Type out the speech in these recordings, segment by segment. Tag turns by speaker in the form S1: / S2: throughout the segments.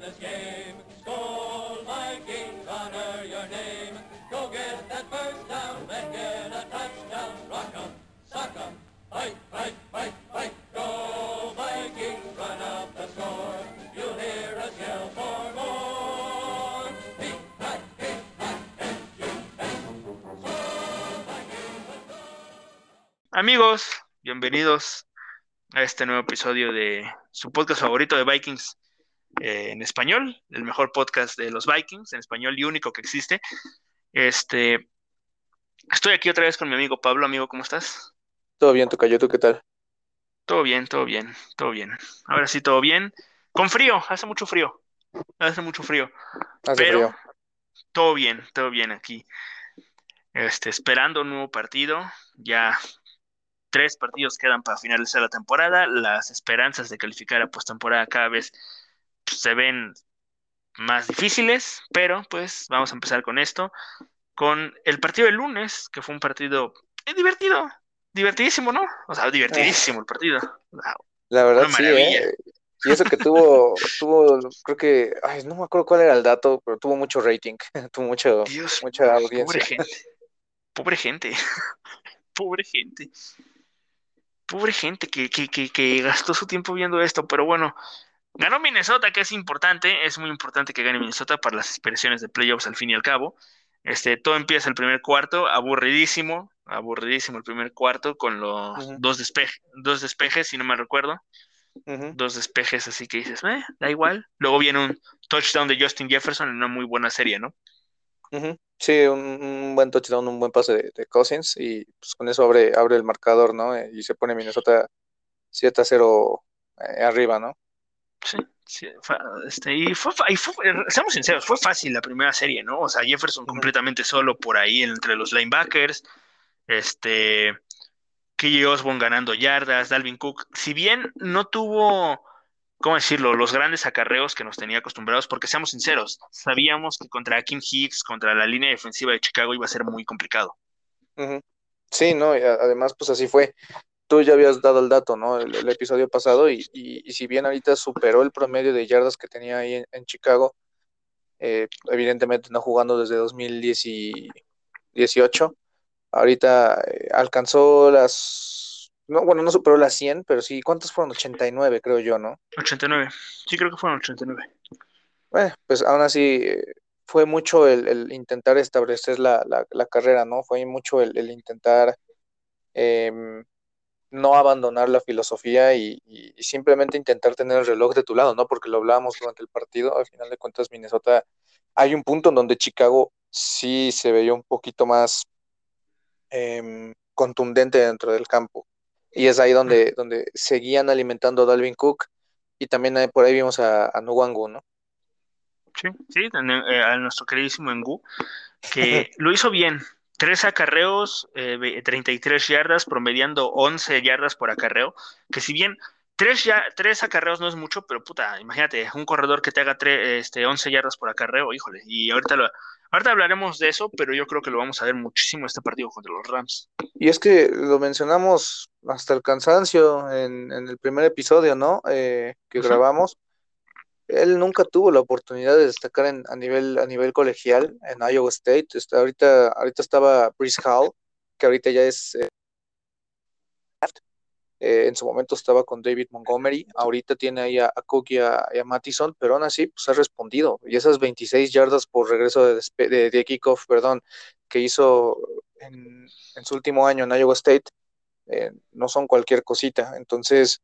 S1: this game. Honor your name. Go get that first down, a touchdown. Rock 'em, 'em, fight, fight, fight. Go run up the score. You'll hear us yell for more.
S2: Amigos, bienvenidos a este nuevo episodio de su podcast favorito de Vikings eh, en español, el mejor podcast de los Vikings en español y único que existe. Este, estoy aquí otra vez con mi amigo Pablo. Amigo, ¿cómo estás?
S3: Todo bien, Tocayo, ¿tú qué tal?
S2: Todo bien, todo bien, todo bien. Ahora sí, todo bien. Con frío, hace mucho frío. Hace mucho frío.
S3: Hace
S2: Pero
S3: frío.
S2: todo bien, todo bien aquí. Este, esperando un nuevo partido. Ya tres partidos quedan para finalizar la temporada. Las esperanzas de calificar a postemporada cada vez se ven más difíciles, pero pues vamos a empezar con esto. Con el partido del lunes, que fue un partido eh, divertido, divertidísimo, ¿no? O sea, divertidísimo el partido.
S3: La verdad sí. ¿eh? Y eso que tuvo, tuvo, creo que, ay, no me acuerdo cuál era el dato, pero tuvo mucho rating, tuvo mucho,
S2: Dios,
S3: mucha
S2: pobre
S3: audiencia.
S2: gente, pobre gente, pobre gente, pobre gente que, que, que, que gastó su tiempo viendo esto, pero bueno, ganó Minnesota, que es importante, es muy importante que gane Minnesota para las aspiraciones de playoffs al fin y al cabo. Este, todo empieza el primer cuarto, aburridísimo, aburridísimo el primer cuarto con los dos, despejes, dos despejes, si no me recuerdo, dos despejes, así que dices, eh, da igual. Luego viene un touchdown de Justin Jefferson en una muy buena serie, ¿no?
S3: Sí, un, un buen touchdown, un buen pase de, de Cousins y pues con eso abre, abre el marcador, ¿no? Eh, Y se pone Minnesota 7 a 0 eh, arriba, ¿no?
S2: Sí, sí, fa- este, y fue, y fue- seamos sinceros, fue fácil la primera serie, ¿no? O sea, Jefferson completamente solo por ahí entre los linebackers, este, KJ Osborne ganando yardas, Dalvin Cook, si bien no tuvo, ¿cómo decirlo?, los grandes acarreos que nos tenía acostumbrados, porque seamos sinceros, sabíamos que contra Akim Hicks, contra la línea defensiva de Chicago iba a ser muy complicado.
S3: Sí, ¿no? Además, pues así fue. Tú ya habías dado el dato, ¿no? El, el episodio pasado y, y- y si bien ahorita superó el promedio de yardas que tenía ahí en, en Chicago, eh, evidentemente no jugando desde 2018, ahorita eh, alcanzó las, no, bueno, no superó las 100, pero sí, ¿cuántas fueron? 89, creo yo, ¿no?
S2: 89, sí creo que fueron 89.
S3: Bueno, pues aún así eh, fue mucho el, el intentar establecer la, la- la carrera, ¿no? Fue mucho el, el intentar em, no abandonar la filosofía y, y- y simplemente intentar tener el reloj de tu lado, ¿no? Porque lo hablábamos durante el partido, al final de cuentas Minnesota, hay un punto en donde Chicago sí se veía un poquito más em, contundente dentro del campo. Y es ahí donde, donde seguían alimentando a Dalvin Cook y también ahí- por ahí vimos a, a Nwangu, ¿no?
S2: Sí, sí, eh, a nuestro queridísimo Engu, que lo hizo bien. Tres acarreos, eh, ve- 33 yardas, promediando 11 yardas por acarreo, que si bien tres, ya, tres acarreos no es mucho, pero puta, imagínate, un corredor que te haga tre- este, 11 yardas por acarreo, híjole, y ahorita, lo, ahorita hablaremos de eso, pero yo creo que lo vamos a ver muchísimo este partido contra los Rams.
S3: Y es que lo mencionamos hasta el cansancio en, en el primer episodio, ¿no? Eh, que grabamos. Él nunca tuvo la oportunidad de destacar en- a nivel, a nivel colegial en Iowa State. Ahorita, ahorita estaba Brees Hall, que ahorita ya es, eh, eh, en su momento estaba con David Montgomery, ahorita tiene ahí a, a Cook y a, y Mattison, pero aún así pues ha respondido. Y esas 26 yardas por regreso de, de kickoff, perdón, que hizo en, en su último año en Iowa State, eh, no son cualquier cosita. Entonces,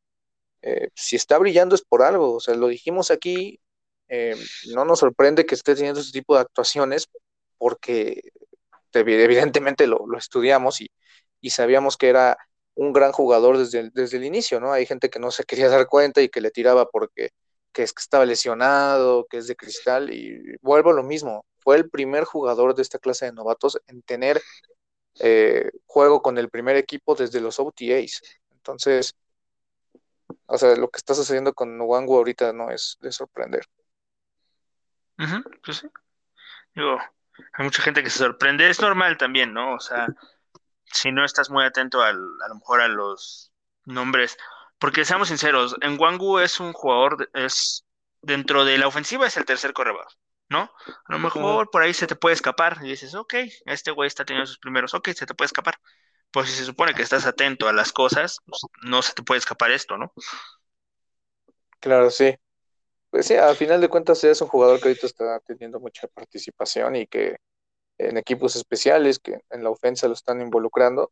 S3: eh, si está brillando es por algo. O sea, lo dijimos aquí, eh, no nos sorprende que esté teniendo ese tipo de actuaciones porque evi- evidentemente lo, lo estudiamos y, y sabíamos que era un gran jugador desde el, desde el inicio, ¿no? Hay gente que no se quería dar cuenta y que le tiraba porque que es que estaba lesionado, que es de cristal, y vuelvo a lo mismo. Fue el primer jugador de esta clase de novatos en tener eh, juego con el primer equipo desde los OTAs. Entonces, o sea, lo que está sucediendo con Nwangu ahorita no es de sorprender.
S2: Ujú, pues sí. Digo, hay mucha gente que se sorprende, es normal también, ¿no? O sea, si no estás muy atento al, a lo mejor a los nombres, porque seamos sinceros, en Wangu es un jugador, es dentro de la ofensiva es el tercer corredor, ¿no? A lo mejor por ahí se te puede escapar y dices, ok, este güey está teniendo sus primeros, ok, se te puede escapar. Pues si se supone que estás atento a las cosas, pues, no se te puede escapar esto, ¿no?
S3: Claro, sí. Pues sí, al final de cuentas es un jugador que ahorita está teniendo mucha participación y que en equipos especiales, que en la ofensa lo están involucrando.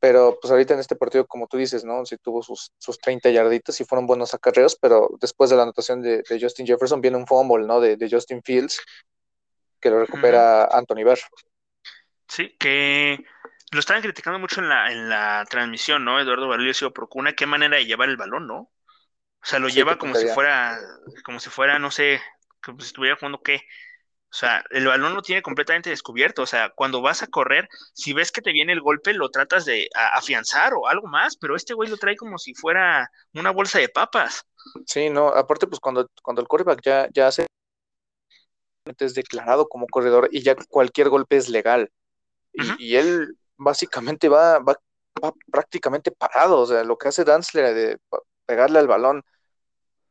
S3: Pero pues ahorita en este partido, como tú dices, ¿no? Sí tuvo sus, sus 30 yarditas y fueron buenos acarreos, pero después de la anotación de, Justin Jefferson viene un fumble, ¿no? De, Justin Fields, que lo recupera Anthony Barr.
S2: Sí, que lo estaban criticando mucho en la, en la transmisión, ¿no? Eduardo Barrio Procuna, qué manera de llevar el balón, ¿no? O sea, lo lleva como si fuera, como si fuera, no sé, como si estuviera jugando qué. O sea, el balón lo tiene completamente descubierto. O sea, cuando vas a correr, si ves que te viene el golpe, lo tratas de afianzar o algo más, pero este güey lo trae como si fuera una bolsa de papas.
S3: Sí, no, aparte, pues cuando, cuando el quarterback ya, ya hace es declarado como corredor y ya cualquier golpe es legal. y, él básicamente va, va, prácticamente parado. O sea, lo que hace Danzler de pegarle al balón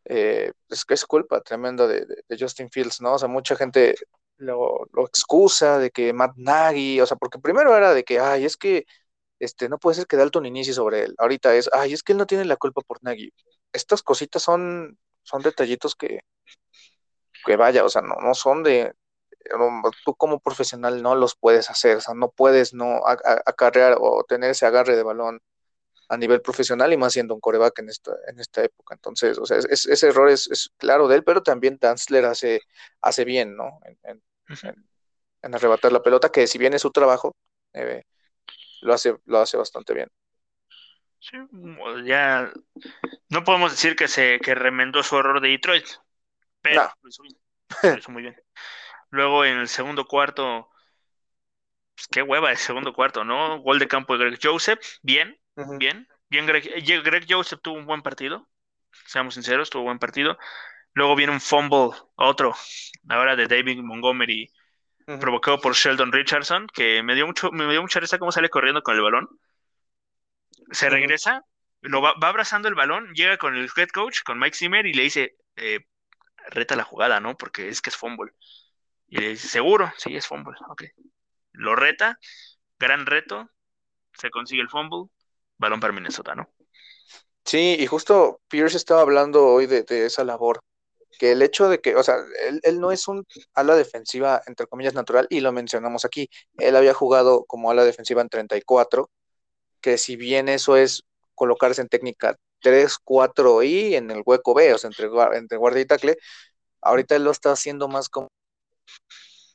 S3: eh, es que es culpa tremenda de, Justin Fields, ¿no? O sea, mucha gente lo, excusa de que Matt Nagy, o sea, porque primero era de que, ay, es que este, no puede ser que Dalton inicie sobre él. Ahorita es, ay, es que él no tiene la culpa por Nagy. Estas cositas son, son detallitos que, que vaya, o sea, no, no son de, tú como profesional no los puedes hacer, o sea, no puedes no acarrear o tener ese agarre de balón a nivel profesional y más siendo un coreback en esta, en esta época. Entonces, o sea, ese error es, claro de él, pero también Danzler hace, hace bien, ¿no? En, arrebatar la pelota, que si bien es su trabajo, eh, lo, hace, lo hace bastante bien.
S2: Sí, ya no podemos decir que se que remendó su error de Detroit, pero lo, hizo muy bien. Luego en el segundo cuarto, pues qué hueva el segundo cuarto, ¿no? Gol de campo de Greg Joseph, bien, Bien, bien, Greg, eh, Greg Joseph tuvo un buen partido, seamos sinceros, tuvo un buen partido. Luego viene un fumble, otro, ahora de David Montgomery, provocado por Sheldon Richardson, que me dio mucho, me dio mucha risa cómo sale corriendo con el balón. Se regresa, lo va, abrazando el balón, llega con el head coach, con Mike Zimmer, y le dice, eh, reta la jugada, ¿no? Porque es que es fumble. Y le dice, seguro, sí, es fumble, ok. Lo reta, gran reto, se consigue el fumble, balón para Minnesota, ¿no?
S3: Sí, y justo Pierce estaba hablando hoy de, esa labor, que el hecho de que, o sea, él, no es un ala defensiva, entre comillas, natural, y lo mencionamos aquí, él había jugado como ala defensiva en 34, que si bien eso es colocarse en técnica 3, 4 y en el hueco B, o sea, entre, entre guardia y tackle, ahorita él lo está haciendo más como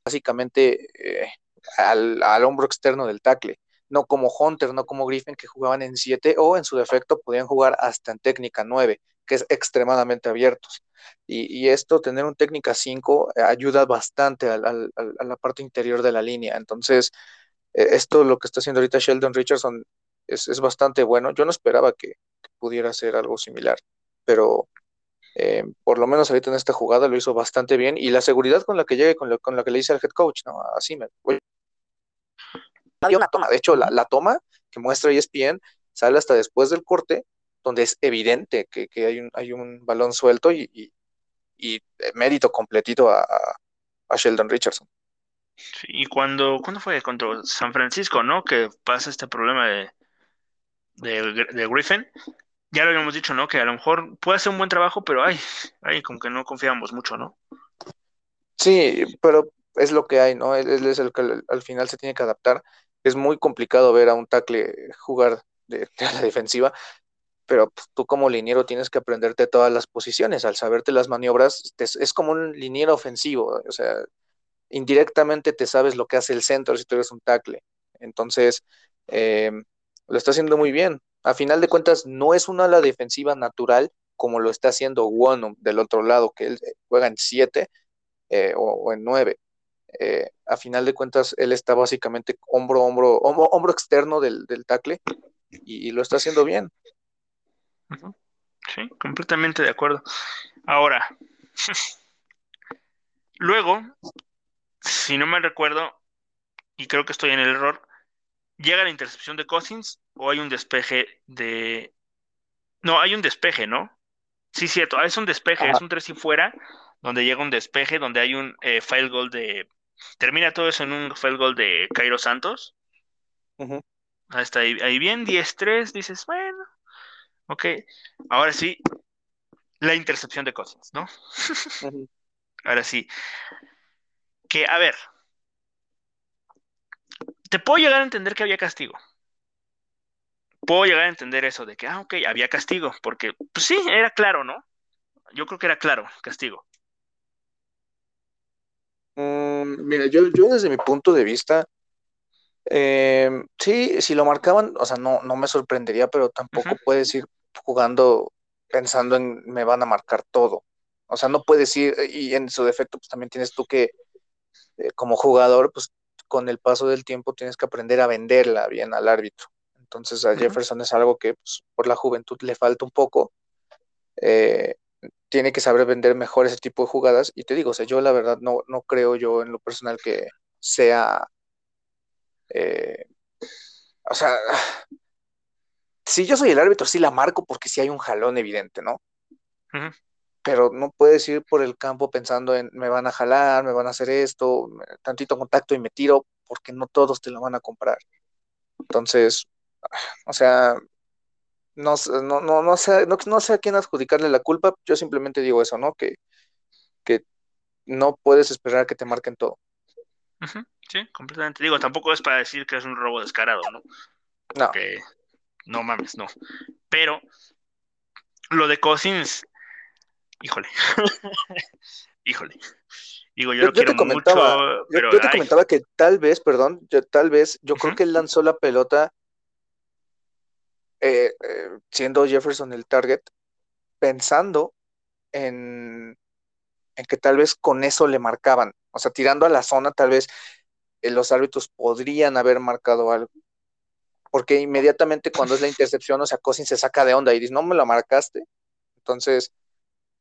S3: básicamente eh, al, al, hombro externo del tackle no como Hunter, no como Griffin, que jugaban en 7 o en su defecto podían jugar hasta en técnica 9, que es extremadamente abiertos. Y, esto, tener un técnica 5, eh, ayuda bastante a la parte interior de la línea. Entonces, eh, esto lo que está haciendo ahorita Sheldon Richardson es, bastante bueno. Yo no esperaba que, pudiera hacer algo similar, pero eh, por lo menos ahorita en esta jugada lo hizo bastante bien y la seguridad con la que llegue, con, con la que le dice al head coach, ¿no? Así me una toma. De hecho, la, toma que muestra ESPN sale hasta después del corte, donde es evidente que, hay, un, hay un balón suelto y, mérito completito a, Sheldon Richardson.
S2: y cuando, ¿cuándo fue? Contra San Francisco, ¿no? Que pasa este problema de, de, Griffin. Ya lo habíamos dicho, ¿no? Que a lo mejor puede hacer un buen trabajo, pero ay, ay, como que no confiamos mucho, ¿no?
S3: Sí, pero es lo que hay, ¿no? Él, es el que al final se tiene que adaptar es muy complicado ver a un tackle jugar de, la defensiva, pero pues, tú como liniero tienes que aprenderte todas las posiciones, al saberte las maniobras, es como un liniero ofensivo, o sea, indirectamente te sabes lo que hace el centro si tú eres un tackle. Entonces, em, lo está haciendo muy bien. A final de cuentas, no es una ala defensiva natural como lo está haciendo Wonum del otro lado, que él juega en 7 eh, o, en 9. Eh, a final de cuentas él está básicamente hombro, hombro, hombro, externo del, del tackle y, lo está haciendo bien.
S2: Sí, completamente de acuerdo. Ahora, luego, si no me recuerdo, y creo que estoy en el error, llega la intercepción de Cousins o hay un despeje de... No, hay un despeje, ¿no? Sí, cierto, es un despeje, es un tres y fuera, donde llega un despeje, donde hay un eh, file goal de. Termina todo eso en un file goal de Cairo Santos. Ahí está, ahí, bien, 10-3, dices, bueno, ok. Ahora sí, la intercepción de Cousins, ¿no? Ahora sí. Que, a ver, te puedo llegar a entender que había castigo. Puedo llegar a entender eso de que, ah, ok, había castigo, porque, pues sí, era claro, ¿no? Yo creo que era claro, castigo.
S3: Mm, mira, yo, yo desde mi punto de vista, em, sí, si lo marcaban, o sea, no, no me sorprendería, pero tampoco puedes ir jugando pensando en me van a marcar todo. O sea, no puedes ir, y en su defecto, pues también tienes tú que, eh, como jugador, pues con el paso del tiempo tienes que aprender a venderla bien al árbitro. Entonces a Jefferson es algo que pues, por la juventud le falta un poco. Eh, tiene que saber vender mejor ese tipo de jugadas. Y te digo, o sea, yo la verdad no, no creo yo en lo personal que sea. Eh, o sea, si yo soy el árbitro, sí la marco porque sí hay un jalón evidente, ¿no? pero no puedes ir por el campo pensando en me van a jalar, me van a hacer esto, tantito contacto y me tiro, porque no todos te lo van a comprar. Entonces, o sea, no, no, no, no, sé, no, sé a quién adjudicarle la culpa, yo simplemente digo eso, ¿no? Que, que no puedes esperar que te marquen todo.
S2: Sí, completamente. Digo, tampoco es para decir que es un robo descarado, ¿no?
S3: No.
S2: no mames, no. Pero lo de Cousins, híjole, híjole. Digo, yo, te
S3: comentaba, yo, te comentaba que tal vez, perdón, yo, tal vez, yo creo que él lanzó la pelota eh, eh, siendo Jefferson el target, pensando en, en, que tal vez con eso le marcaban, o sea, tirando a la zona, tal vez eh, los árbitros podrían haber marcado algo. Porque inmediatamente cuando es la intercepción, o sea, Cosin se saca de onda y dice, no me lo marcaste. Entonces,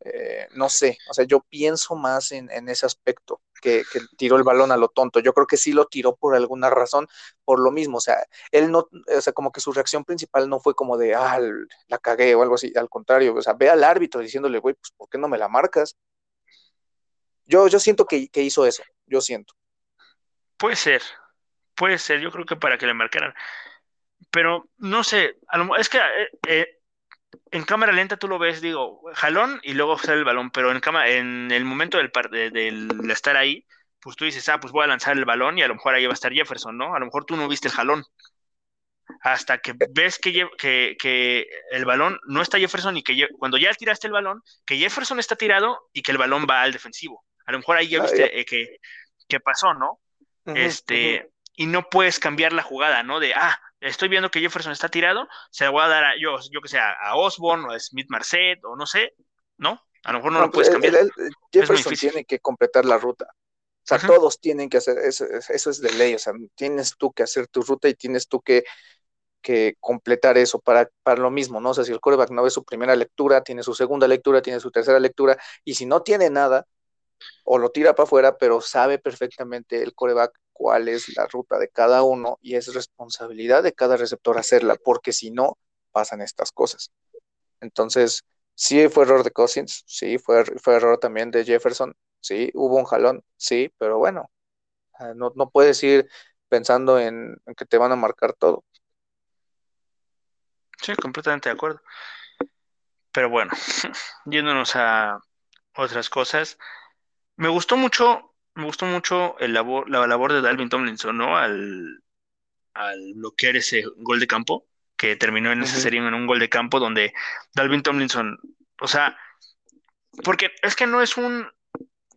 S3: eh, no sé, o sea, yo pienso más en, ese aspecto, que, tiró el balón a lo tonto. Yo creo que sí lo tiró por alguna razón, por lo mismo, o sea, él no, o sea, como que su reacción principal no fue como de, ah, la cagué o algo así, al contrario, o sea, ve al árbitro diciéndole, güey, pues, ¿por qué no me la marcas? Yo, yo siento que, hizo eso, yo siento.
S2: Puede ser, puede ser, yo creo que para que le marcaran. Pero no sé, es que eh, eh, en cámara lenta tú lo ves, digo, jalón y luego sale el balón, pero en, cámara, en el momento del, del, estar ahí, pues tú dices, ah, pues voy a lanzar el balón y a lo mejor ahí va a estar Jefferson, ¿no? A lo mejor tú no viste el jalón. Hasta que ves que, que, el balón no está Jefferson y que cuando ya tiraste el balón, que Jefferson está tirado y que el balón va al defensivo. A lo mejor ahí ya ah, viste eh, que, pasó, ¿no? este, y no puedes cambiar la jugada, ¿no? De, ah, estoy viendo que Jefferson está tirado, se la voy a dar a yo, yo que sé, a Osborne o a Smith Marset o no sé, ¿no? A lo mejor no, lo pues, puedes cambiar.
S3: Jefferson tiene que completar la ruta. O sea, todos tienen que hacer, eso, eso es de ley, o sea, tienes tú que hacer tu ruta y tienes tú que, que completar eso para, para lo mismo, ¿no? O sea, si el coreback no ve su primera lectura, tiene su segunda lectura, tiene su tercera lectura, y si no tiene nada, o lo tira para afuera, pero sabe perfectamente el coreback cuál es la ruta de cada uno y es responsabilidad de cada receptor hacerla, porque si no, pasan estas cosas. Entonces, sí fue error de Cousins, sí fue, fue error también de Jefferson, sí, hubo un jalón, sí, pero bueno, ah, no, no puedes ir pensando en, que te van a marcar todo.
S2: Sí, completamente de acuerdo. Pero bueno, yéndonos a otras cosas, me gustó mucho me gustó mucho el labor, la labor de Dalvin Tomlinson, ¿no? Al, al bloquear ese gol de campo, que terminó en esa serie en un gol de campo donde Dalvin Tomlinson, o sea, porque es que no es un,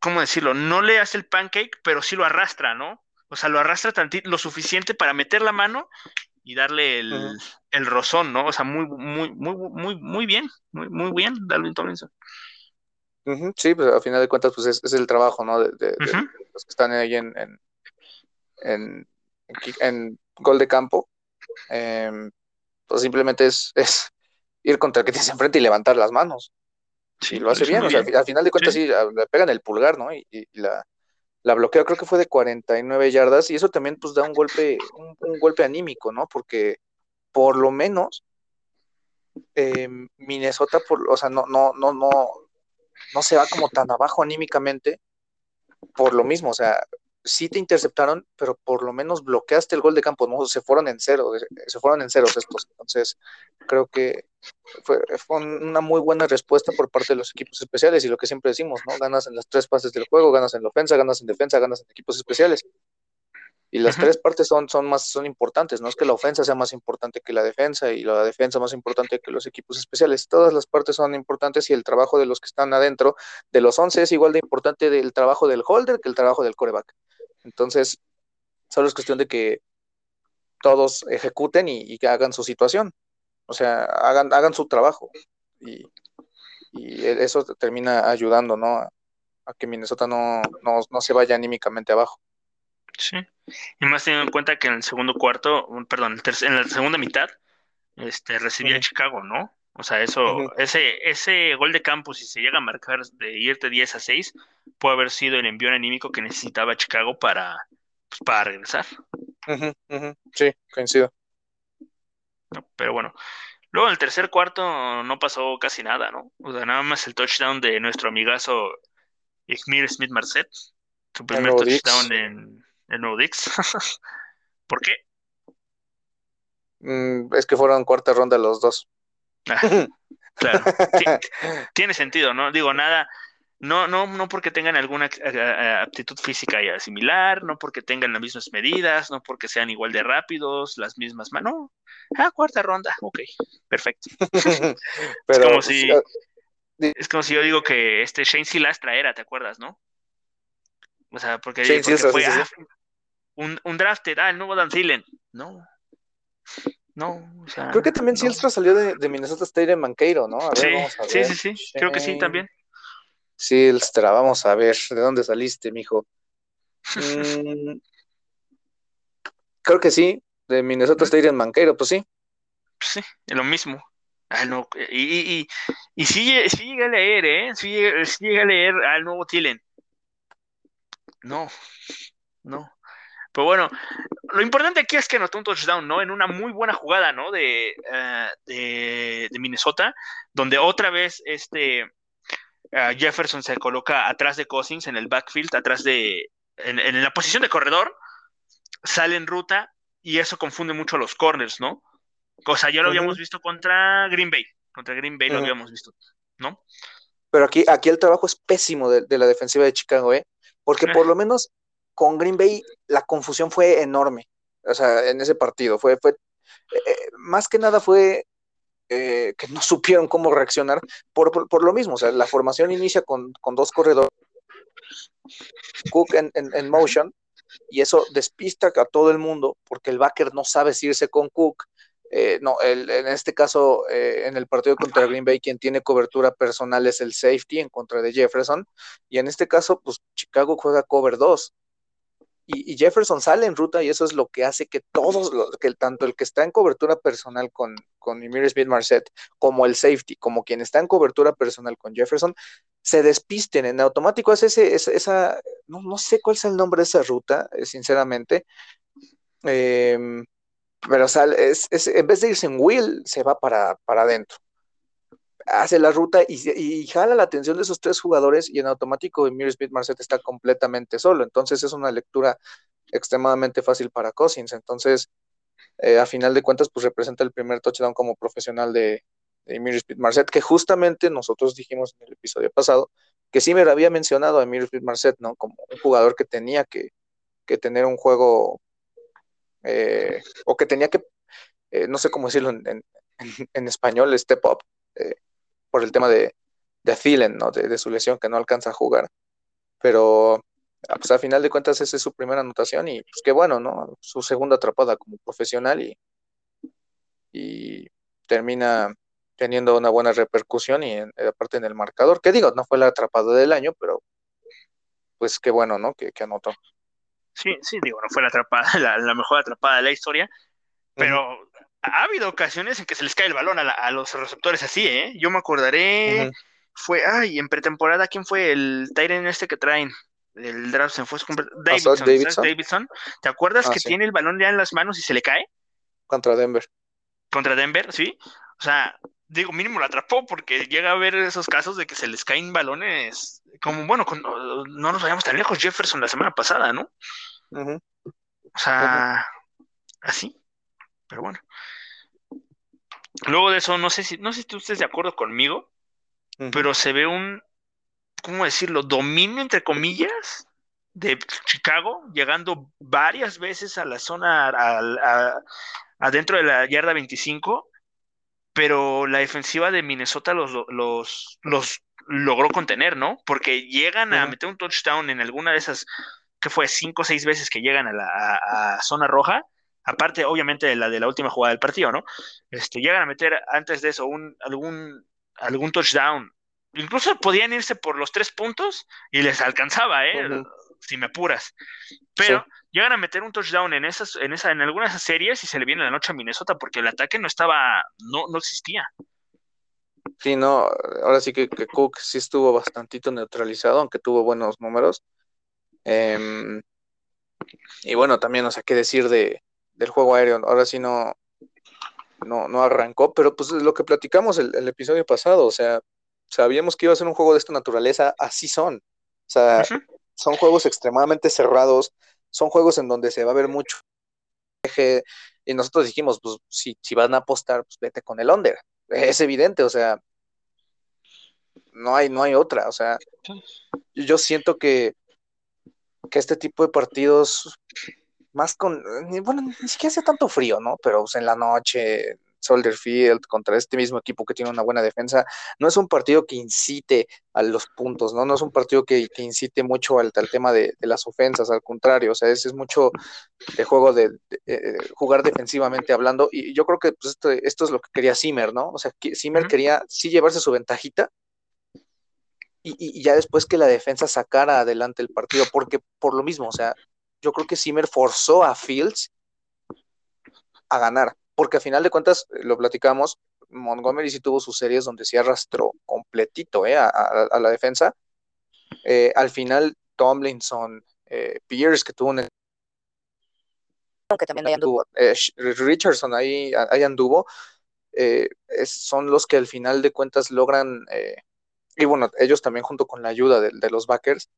S2: ¿cómo decirlo? No le hace el pancake, pero sí lo arrastra, ¿no? O sea, lo arrastra lo suficiente para meter la mano y darle el, el rozón, ¿no? O sea, muy, muy, muy, muy, muy bien, muy, muy bien, Dalvin Tomlinson.
S3: Sí, pues a final de cuentas, pues es, el trabajo, ¿no? De, los que están ahí en, en, en, gol de campo. Em, pues simplemente es, es ir contra el que tienes enfrente y levantar las manos. Sí, lo hace bien, o sea, al final de cuentas sí, le pegan el pulgar, ¿no? Y, la, la bloquea, creo que fue de 49 yardas, y eso también pues da un golpe, un golpe anímico, ¿no? Porque por lo menos eh, Minnesota, por, o sea, no, no, no, no, no se va como tan abajo anímicamente por lo mismo, o sea, sí te interceptaron, pero por lo menos bloqueaste el gol de campo, no se fueron en cero, se fueron en ceros estos. Entonces, creo que fue, una muy buena respuesta por parte de los equipos especiales y lo que siempre decimos, ¿no? Ganas en las tres fases del juego, ganas en la ofensa, ganas en defensa, ganas en equipos especiales. Y las tres partes son, son más son importantes, no es que la ofensa sea más importante que la defensa y la defensa más importante que los equipos especiales. Todas las partes son importantes y el trabajo de los que están adentro de los 11 es igual de importante del trabajo del holder que el trabajo del coreback. Entonces, solo es cuestión de que todos ejecuten y, que hagan su situación. O sea, hagan, hagan su trabajo. Y, eso termina ayudando, ¿no? A, que Minnesota no, no, se vaya anímicamente abajo.
S2: Sí. Y más teniendo en cuenta que en el segundo cuarto, perdón, en la segunda mitad, este, recibía Chicago, ¿no? O sea, eso, ese, ese gol de campo, si se llega a marcar de irte 10 a 6, puede haber sido el envío anímico que necesitaba Chicago para, pues, para regresar.
S3: Sí, coincido.
S2: pero bueno, luego en el tercer cuarto no pasó casi nada, ¿no? O sea, nada más el touchdown de nuestro amigazo Igmir Smith Marset, su primer touchdown en el nuevo Dix. ¿Por qué?
S3: Mm, es que fueron cuarta ronda los dos.
S2: Ah, claro, tiene sentido, ¿no? Digo, nada, no, no, no porque tengan alguna eh, eh, aptitud física ya similar, no porque tengan las mismas medidas, no porque sean igual de rápidos, las mismas manos. Ah, cuarta ronda, ok, perfecto. es como si es como si yo digo que este Shane Silastra era, ¿te acuerdas, no? O sea, porque, fue ah, un, un drafted, ah, el nuevo Dan Thielen. No, no, o sea.
S3: Creo que también Silstra salió de, Minnesota State en Manqueiro, ¿no?
S2: sí, sí, sí, sí, creo que sí también.
S3: Silstra, vamos a ver, ¿de dónde saliste, mijo? Mm, creo que sí, de Minnesota State en Manqueiro, pues sí.
S2: Sí, es lo mismo. Ah, no, y, y, y, y sí, sí llega a leer, ¿eh? Sí, sí llega a leer al nuevo Tilen. No, no. Pero bueno, lo importante aquí es que anotó un touchdown, ¿no? En una muy buena jugada, ¿no? De, eh, de, Minnesota, donde otra vez este eh, Jefferson se coloca atrás de Cousins en el backfield, atrás de, en, la posición de corredor, sale en ruta y eso confunde mucho a los corners, ¿no? O sea, ya lo habíamos visto contra Green Bay, contra Green Bay lo habíamos visto, ¿no?
S3: Pero aquí, aquí el trabajo es pésimo de, de la defensiva de Chicago, ¿eh? Porque por lo menos con Green Bay la confusión fue enorme, o sea, en ese partido, fue, fue eh, más que nada fue eh, que no supieron cómo reaccionar por, por, lo mismo, o sea, la formación inicia con, dos corredores, Cook en, motion, y eso despista a todo el mundo, porque el backer no sabe si irse con Cook, eh, no, el, en este caso, en el partido contra Green Bay, quien tiene cobertura personal es el safety en contra de Jefferson. Y en este caso, pues Chicago juega cover 2 y, Jefferson sale en ruta y eso es lo que hace que todos, los, que tanto el que está en cobertura personal con, con Emir Smith Marset, como el safety, como quien está en cobertura personal con Jefferson, se despisten. En automático es ese, esa, no, no, sé cuál es el nombre de esa ruta, eh, sinceramente. Em, pero sale, es, en vez de irse en Will, se va para, para adentro hace la ruta y, jala la atención de esos tres jugadores y en automático Emir Smith Marset está completamente solo. Entonces es una lectura extremadamente fácil para Cousins. Entonces, eh, a final de cuentas, pues representa el primer touchdown como profesional de, de Emir Smith Marset, que justamente nosotros dijimos en el episodio pasado que sí me había mencionado a Emir Smith Marset, ¿no? Como un jugador que tenía que, tener un juego eh, o que tenía que, eh, no sé cómo decirlo en español, step up por el tema de, de Thielen, ¿no? De, su lesión que no alcanza a jugar. Pero ah, pues a final de cuentas esa es su primera anotación y pues qué bueno, ¿no? Su segunda atrapada como profesional y, y termina teniendo una buena repercusión y aparte en el marcador, que digo, no fue la atrapada del año, pero pues qué bueno, ¿no? Que, anotó.
S2: Sí, sí, digo, no fue la atrapada, la, mejor atrapada de la historia, pero ha habido ocasiones en que se les cae el balón a, los receptores así, ¿eh? Yo me acordaré, fue, ay, en pretemporada, ¿quién fue el Tyren este que traen? El draft se fue Davidson, Davidson. ¿Te acuerdas ah, que tiene el balón ya en las manos y se le cae?
S3: Contra Denver.
S2: Contra Denver, sí. O sea, digo, mínimo lo atrapó porque llega a haber esos casos de que se les caen balones, como bueno, no nos vayamos tan lejos, Jefferson la semana pasada, ¿no? O sea, así, pero bueno. Luego de eso, no sé si, no sé si tú estés de acuerdo conmigo, pero se ve un, ¿cómo decirlo? Dominio, entre comillas, de Chicago, llegando varias veces a la zona, adentro de la yarda 25, pero la defensiva de Minnesota los, los, los logró contener, ¿no? Porque llegan a meter un touchdown en alguna de esas, que fue cinco o seis veces que llegan a la zona roja, aparte obviamente de la de la última jugada del partido, ¿no? Este, llegan a meter antes de eso un, algún, algún touchdown. Incluso podían irse por los tres puntos y les alcanzaba, ¿eh? Si me apuras. Pero llegan a meter un touchdown en esas, en esa, en algunas de esas series y se le viene la noche a Minnesota porque el ataque no estaba, no, no existía.
S3: Sí, no, ahora sí que, Cook sí estuvo bastantito neutralizado, aunque tuvo buenos números. Em, y bueno, también, no sé qué decir de, del juego aéreo. Ahora sí no, no, no arrancó, pero pues lo que platicamos el, episodio pasado, o sea, sabíamos que iba a ser un juego de esta naturaleza, así son. O sea, son juegos extremadamente cerrados, son juegos en donde se va a ver mucho y nosotros dijimos, pues si, si van a apostar, pues vete con el under. Es evidente, o sea, no hay, no hay otra, o sea, yo siento que, que este tipo de partidos más con, bueno, ni siquiera hace tanto frío, ¿no? Pero pues, en la noche, Soldier Field, contra este mismo equipo que tiene una buena defensa, no es un partido que incite a los puntos, ¿no? No es un partido que, incite mucho al, tema de, las ofensas, al contrario, o sea, es, es mucho de juego de, eh, jugar defensivamente hablando, y yo creo que pues, esto, esto, es lo que quería Zimmer, ¿no? O sea, Zimmer quería sí llevarse su ventajita, y, y, ya después que la defensa sacara adelante el partido, porque por lo mismo, o sea, yo creo que Zimmer forzó a Fields a ganar, porque a final de cuentas, eh, lo platicamos, Montgomery sí tuvo sus series donde sí arrastró completito eh, a, la defensa. Eh, al final, Tomlinson, Pierce, que tuvo un...
S4: Que también ahí anduvo.
S3: Richardson ahí, ahí anduvo. son los que al final de cuentas logran, y bueno, ellos también junto con la ayuda de los backers,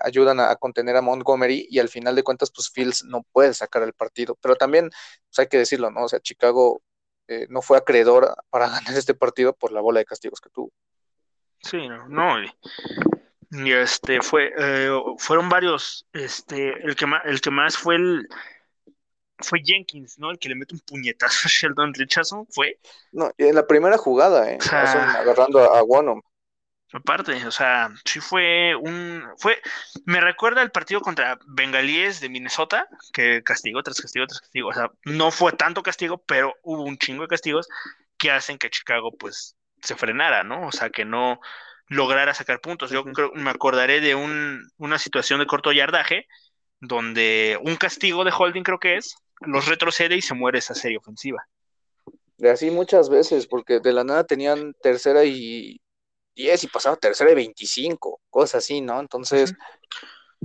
S3: ayudan a, contener a Montgomery y al final de cuentas, pues Fields no puede sacar el partido. Pero también, pues hay que decirlo, ¿no? O sea, Chicago eh, no fue acreedor para ganar este partido por la bola de castigos que tuvo.
S2: Sí, no, no y, este fue, eh, fueron varios, este, el que más, el que más fue el fue Jenkins, ¿no? El que le mete un puñetazo a Sheldon Richardson, fue.
S3: No, en la primera jugada, ¿eh? agarrando a, a
S2: Aparte, o sea, sí fue un. fue Me recuerda el partido contra Bengalíes de Minnesota, que castigó tras castigo tras castigo. O sea, no fue tanto castigo, pero hubo un chingo de castigos que hacen que Chicago, pues, se frenara, ¿no? O sea, que no lograra sacar puntos. Yo creo, me acordaré de un, una situación de corto yardaje, donde un castigo de holding, creo que es, los retrocede y se muere esa serie ofensiva.
S3: De así muchas veces, porque de la nada tenían tercera y 10 y pasaba tercera y 25, cosas así, ¿no? Entonces,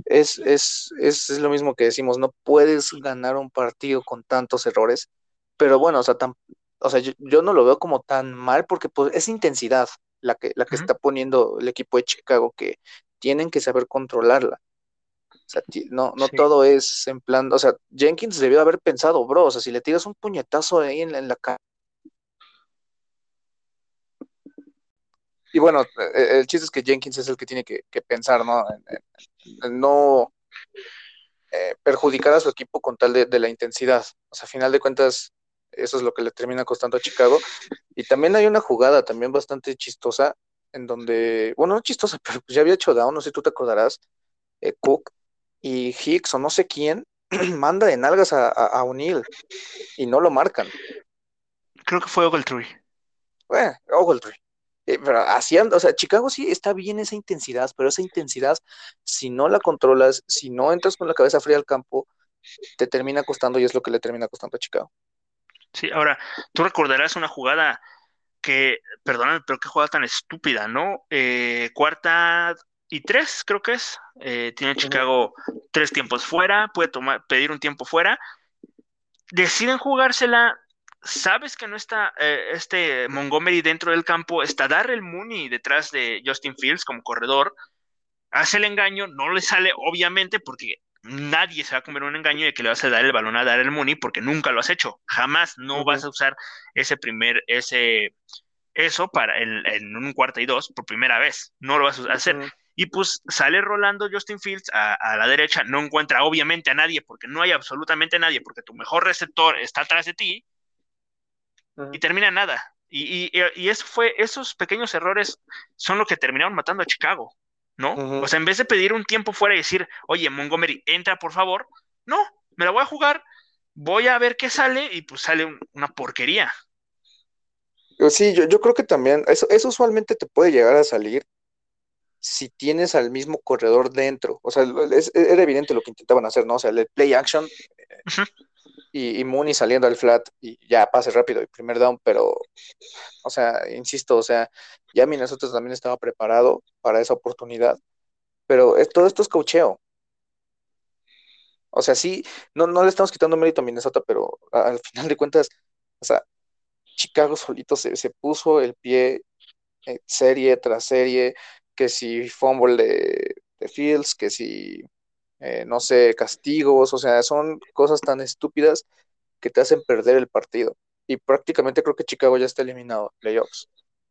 S3: es, es, es, lo mismo que decimos, no puedes ganar un partido con tantos errores, pero bueno, o sea, o sea yo, no lo veo como tan mal porque pues, es intensidad la que, la que está poniendo el equipo de Chicago, que tienen que saber controlarla. O sea, no, no todo es en plan, o sea, Jenkins debió haber pensado, bro, o sea, si le tiras un puñetazo ahí en, en la cara y bueno, e, e, el chiste es que Jenkins es el que tiene que, pensar, ¿no? En, no eh, perjudicar a su equipo con tal de, la intensidad. O sea, a final de cuentas, eso es lo que le termina costando a Chicago. Y también hay una jugada también bastante chistosa, en donde, bueno, no chistosa, pero ya había hecho down, no sé si tú te acordarás, eh, Cook y Hicks o no sé quién, manda de nalgas a, a, O'Neill y no lo marcan.
S2: Creo que fue Ogletree.
S3: Bueno, Ogletree. Eh, pero haciendo, o sea, Chicago sí está bien esa intensidad, pero esa intensidad, si no la controlas, si no entras con la cabeza fría al campo, te termina costando y es lo que le termina costando a Chicago.
S2: Sí, ahora, tú recordarás una jugada que, perdóname, pero qué jugada tan estúpida, ¿no? Eh, cuarta y tres, creo que es. Eh, tiene Chicago tres tiempos fuera, puede tomar, pedir un tiempo fuera. Deciden jugársela sabes que no está eh, este Montgomery dentro del campo, está Darrell Mooney detrás de Justin Fields como corredor, hace el engaño, no le sale obviamente porque nadie se va a comer un engaño de que le vas a dar el balón a Darrell Mooney porque nunca lo has hecho, jamás no vas a usar ese primer, ese, eso para en un cuarto y dos por primera vez, no lo vas a hacer. Y pues sale rolando Justin Fields a, la derecha, no encuentra obviamente a nadie porque no hay absolutamente nadie, porque tu mejor receptor está atrás de ti y termina nada. Y, y, eso fue, esos pequeños errores son lo que terminaron matando a Chicago, ¿no? O sea, en vez de pedir un tiempo fuera y decir, oye, Montgomery, entra por favor, no, me la voy a jugar, voy a ver qué sale y pues sale una porquería.
S3: Sí, yo, yo creo que también, eso, eso usualmente te puede llegar a salir si tienes al mismo corredor dentro. O sea, era evidente lo que intentaban hacer, ¿no? O sea, el play action y, y, Mooney saliendo al flat y ya pase rápido y primer down, pero, o sea, insisto, o sea, ya Minnesota también estaba preparado para esa oportunidad, pero todo esto es cocheo. O sea, sí, no, no le estamos quitando mérito a Minnesota, pero al final de cuentas, o sea, Chicago solito se, se puso el pie eh, serie tras serie, que si fumble de Fields, que si, eh, no sé, castigos, o sea, son cosas tan estúpidas que te hacen perder el partido. Y prácticamente creo que Chicago ya está eliminado, playoffs.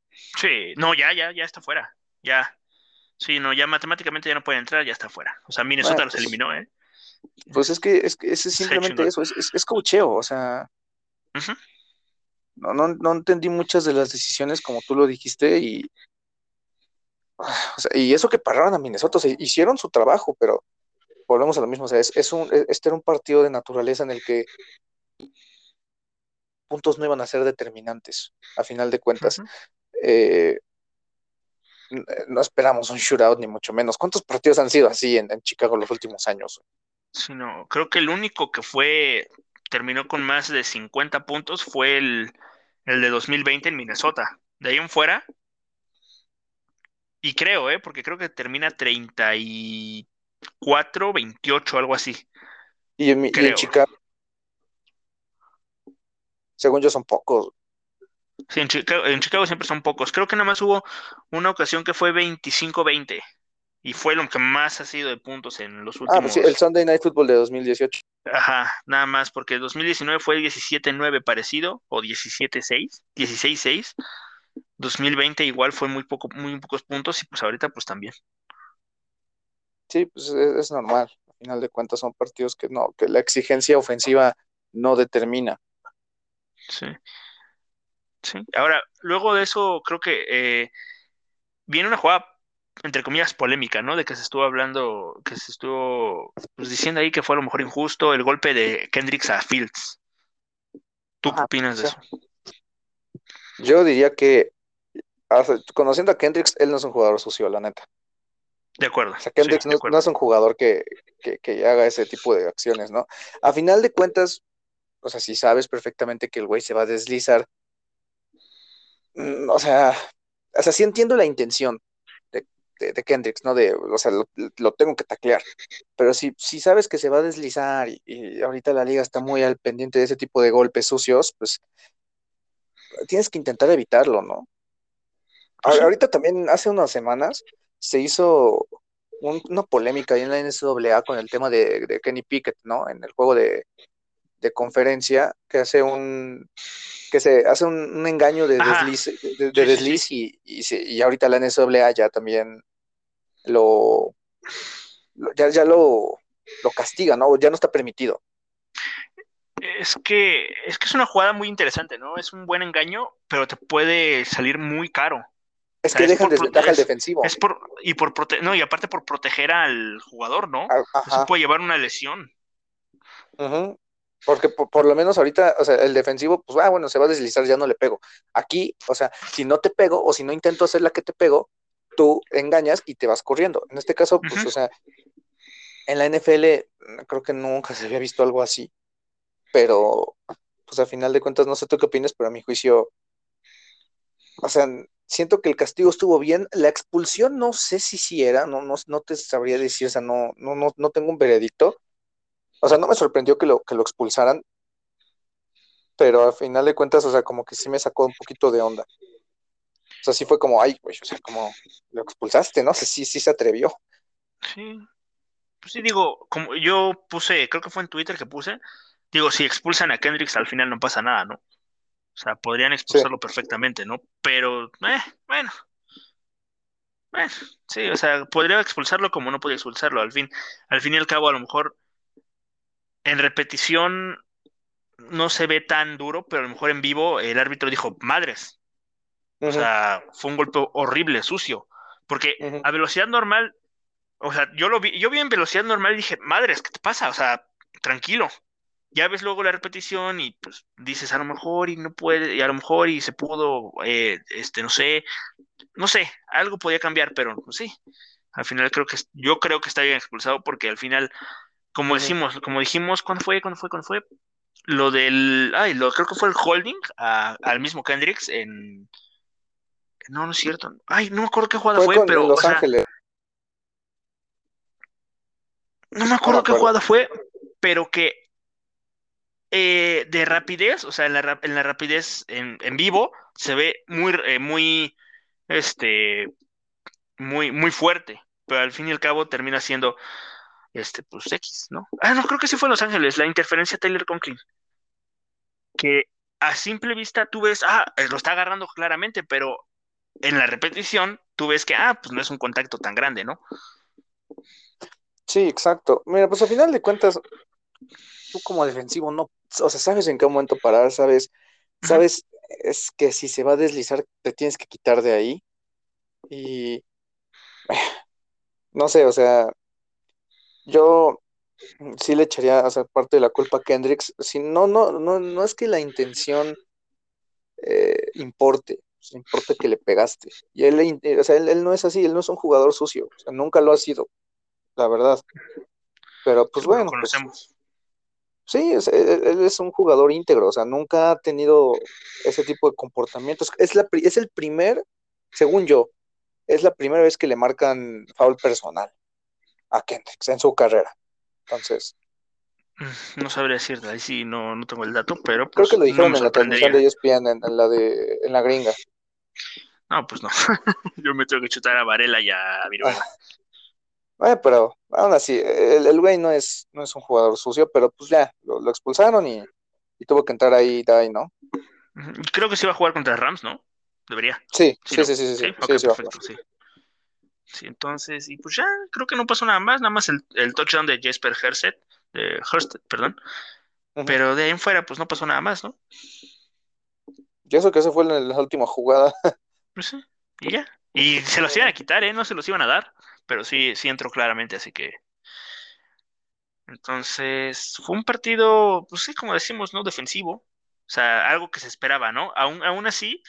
S2: Sí, no, ya, ya, ya está fuera, ya. Sí, no, ya matemáticamente ya no puede entrar, ya está fuera. O sea, Minnesota los pues eliminó, ¿eh?
S3: Pues es que es, es simplemente eso, es, es, cocheo, o sea. no, no, no entendí muchas de las decisiones como tú lo dijiste y y eso que pararon a Minnesota, o hicieron su trabajo, pero volvemos a lo mismo, o sea, es, un, este era un partido de naturaleza en el que puntos no iban a ser determinantes, a final de cuentas. Eh, no esperamos un shootout, ni mucho menos. ¿Cuántos partidos han sido así en, Chicago los últimos años?
S2: Sí, no, creo que el único que fue, terminó con más de 50 puntos fue el, el de 2020 en Minnesota. De ahí en fuera, y creo, ¿eh? Porque creo que termina 34, 28, algo así.
S3: Y en, Chicago. Según yo son pocos.
S2: Sí, en Chicago, en Chicago, siempre son pocos. Creo que nada más hubo una ocasión que fue 25-20. Y fue lo que más ha sido de puntos en los últimos. Ah, pues
S3: sí, el Sunday Night Football de 2018.
S2: Ajá, nada más, porque 2019 fue 17-9 parecido, o 17-6, 16-6. 2020 igual fue muy poco, muy pocos puntos y pues ahorita pues también.
S3: Sí, pues es, normal. Al final de cuentas son partidos que no, que la exigencia ofensiva no determina.
S2: Sí. Sí. Ahora, luego de eso, creo que eh, viene una jugada, entre comillas, polémica, ¿no? De que se estuvo hablando, que se estuvo pues, diciendo ahí que fue a lo mejor injusto el golpe de Kendricks a Fields. ¿Tú qué opinas de eso?
S3: Yo diría que conociendo a Kendricks, él no es un jugador sucio, la neta.
S2: De acuerdo.
S3: O sea, Kendricks no, es un jugador que, haga ese tipo de acciones, ¿no? A final de cuentas, o sea, si sabes perfectamente que el güey se va a deslizar, mm, o sea, o sea, sí entiendo la intención de, de, Kendricks, ¿no? De, o sea, lo, tengo que taclear. Pero si, si sabes que se va a deslizar y, y, ahorita la liga está muy al pendiente de ese tipo de golpes sucios, pues tienes que intentar evitarlo, ¿no? Pues ahorita también, hace unas semanas, se hizo una polémica ahí en la NCAA con el tema de, Kenny Pickett, ¿no? En el juego de, conferencia, que hace un que se hace un, engaño de desliz, de, desliz y, y, ahorita la NCAA ya también lo, ya, ya lo, lo castiga, ¿no? Ya no está permitido.
S2: Es que, es que es una jugada muy interesante, ¿no? Es un buen engaño, pero te puede salir muy caro.
S3: Es que deja desventaja al defensivo.
S2: Es por, y por no, y aparte por proteger al jugador, ¿no? Eso puede llevar una lesión.
S3: Porque por, lo menos ahorita, o sea, el defensivo, pues, ah, bueno, se va a deslizar, ya no le pego. Aquí, o sea, si no te pego o si no intento hacer la que te pego, tú engañas y te vas corriendo. En este caso, pues, o sea, en la NFL creo que nunca se había visto algo así, pero, pues, al final de cuentas, no sé tú qué opinas, pero a mi juicio, o sea, siento que el castigo estuvo bien. La expulsión no sé si sí era, no, no, no te sabría decir, o sea, no, no, no, no tengo un veredicto. O sea, no me sorprendió que lo, que lo expulsaran, pero al final de cuentas, o sea, como que sí me sacó un poquito de onda. O sea, sí fue como, ay, güey, o sea, como lo expulsaste, ¿no? Sí, sí se atrevió.
S2: Sí. Pues sí, digo, como yo puse, creo que fue en Twitter que puse, digo, si expulsan a Kendricks al final no pasa nada, ¿no? O sea, podrían expulsarlo perfectamente, ¿no? Pero, eh, bueno. Bueno, sí, o sea, podría expulsarlo como no podía expulsarlo. Al fin, al fin y al cabo, a lo mejor en repetición no se ve tan duro, pero a lo mejor en vivo el árbitro dijo, madres. O sea, fue un golpe horrible, sucio. Porque a velocidad normal, o sea, yo lo vi, yo vi en velocidad normal y dije, madres, ¿qué te pasa? O sea, tranquilo. Ya ves luego la repetición y pues dices a lo mejor y no puede, y a lo mejor y se pudo, eh, este, no sé, no sé, algo podía cambiar, pero pues, sí. Al final creo que yo creo que está bien expulsado porque al final, como decimos, como dijimos, ¿cuándo fue? ¿Cuándo fue? ¿Cuándo fue? Lo del, ay, lo creo que fue el holding a- al mismo Kendricks en, no, no es cierto. Ay, no me acuerdo qué jugada
S3: Fue
S2: pero,
S3: Los
S2: o sea,
S3: Ángeles.
S2: no me acuerdo qué
S3: acuerdo.
S2: jugada fue, pero que eh, de rapidez, o sea, en la, en la rapidez en, en vivo se ve muy, eh, muy, este, muy, muy fuerte, pero al fin y al cabo termina siendo, este, pues X, ¿no? Ah, no, creo que sí fue en Los Ángeles, la interferencia Taylor Conklin, que a simple vista tú ves, ah, eh, lo está agarrando claramente, pero en la repetición tú ves que, ah, pues no es un contacto tan grande, ¿no?
S3: Sí, exacto. Mira, pues al final de cuentas, tú como defensivo no, o sea, sabes en qué momento parar, sabes, sabes, es que si se va a deslizar, te tienes que quitar de ahí. Y no sé, o sea, yo sí le echaría, o sea, parte de la culpa a Kendricks. Si no, no, no, no es que la intención eh, importe, o sea, importa que le pegaste. Y él, eh, o sea, él, él no es así, él no es un jugador sucio, o sea, nunca lo ha sido, la verdad. Pero pues
S2: lo
S3: bueno, pues
S2: conocemos.
S3: Sí, es- él, él es un jugador íntegro, o sea, nunca ha tenido ese tipo de comportamientos. Es la, es el primer, según yo, es la primera vez que le marcan foul personal a Kendricks en su carrera. Entonces,
S2: Mm, No sabría decirte, ahí sí no, no tengo el dato, pero
S3: creo
S2: pues
S3: que lo
S2: no
S3: dijeron en la transmisión de ESPN, en, en la de, en la gringa.
S2: No, pues no. Yo me tengo que chutar a Varela y a Viruega.
S3: Eh, pero aún así, el, el güey no es, no es un jugador sucio, pero pues ya, lo, lo expulsaron y, y tuvo que entrar ahí Dai, ¿no?
S2: Creo que sí va a jugar contra Rams, ¿no? Debería.
S3: Sí,
S2: Sí,
S3: sí, sí, sí,
S2: perfecto, entonces, y pues ya, creo que no pasó nada más, nada más el, el touchdown de Jesper Hersted, de perdón. Pero de ahí en fuera, pues no pasó nada más, ¿no?
S3: Y eso que eso fue en la última jugada.
S2: Pues sí, y ya. Y se los iban a quitar, ¿eh? No se los iban a dar, pero sí, sí entró claramente, así que. Entonces, fue un partido, pues sí, como decimos, ¿no? Defensivo. O sea, algo que se esperaba, ¿no? Aún, aún así,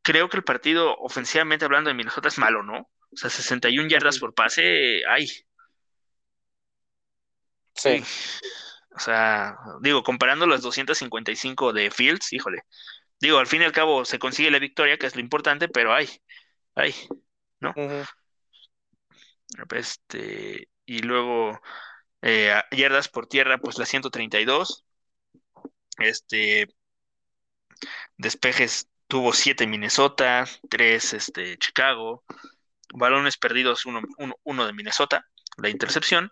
S2: creo que el partido, ofensivamente hablando de Minnesota, es malo, ¿no? O sea, 61 yardas por pase, ay,
S3: Sí.
S2: O sea, digo, comparando las 255 de Fields, híjole. Digo, al fin y al cabo se consigue la victoria, que es lo importante, pero ay, ay, ¿no?
S3: Ujú.
S2: Este, y luego eh, yardas por tierra, pues la 132. Este, despejes tuvo 7 Minnesota, 3 este, Chicago, balones perdidos, uno, uno, uno de Minnesota, la intercepción,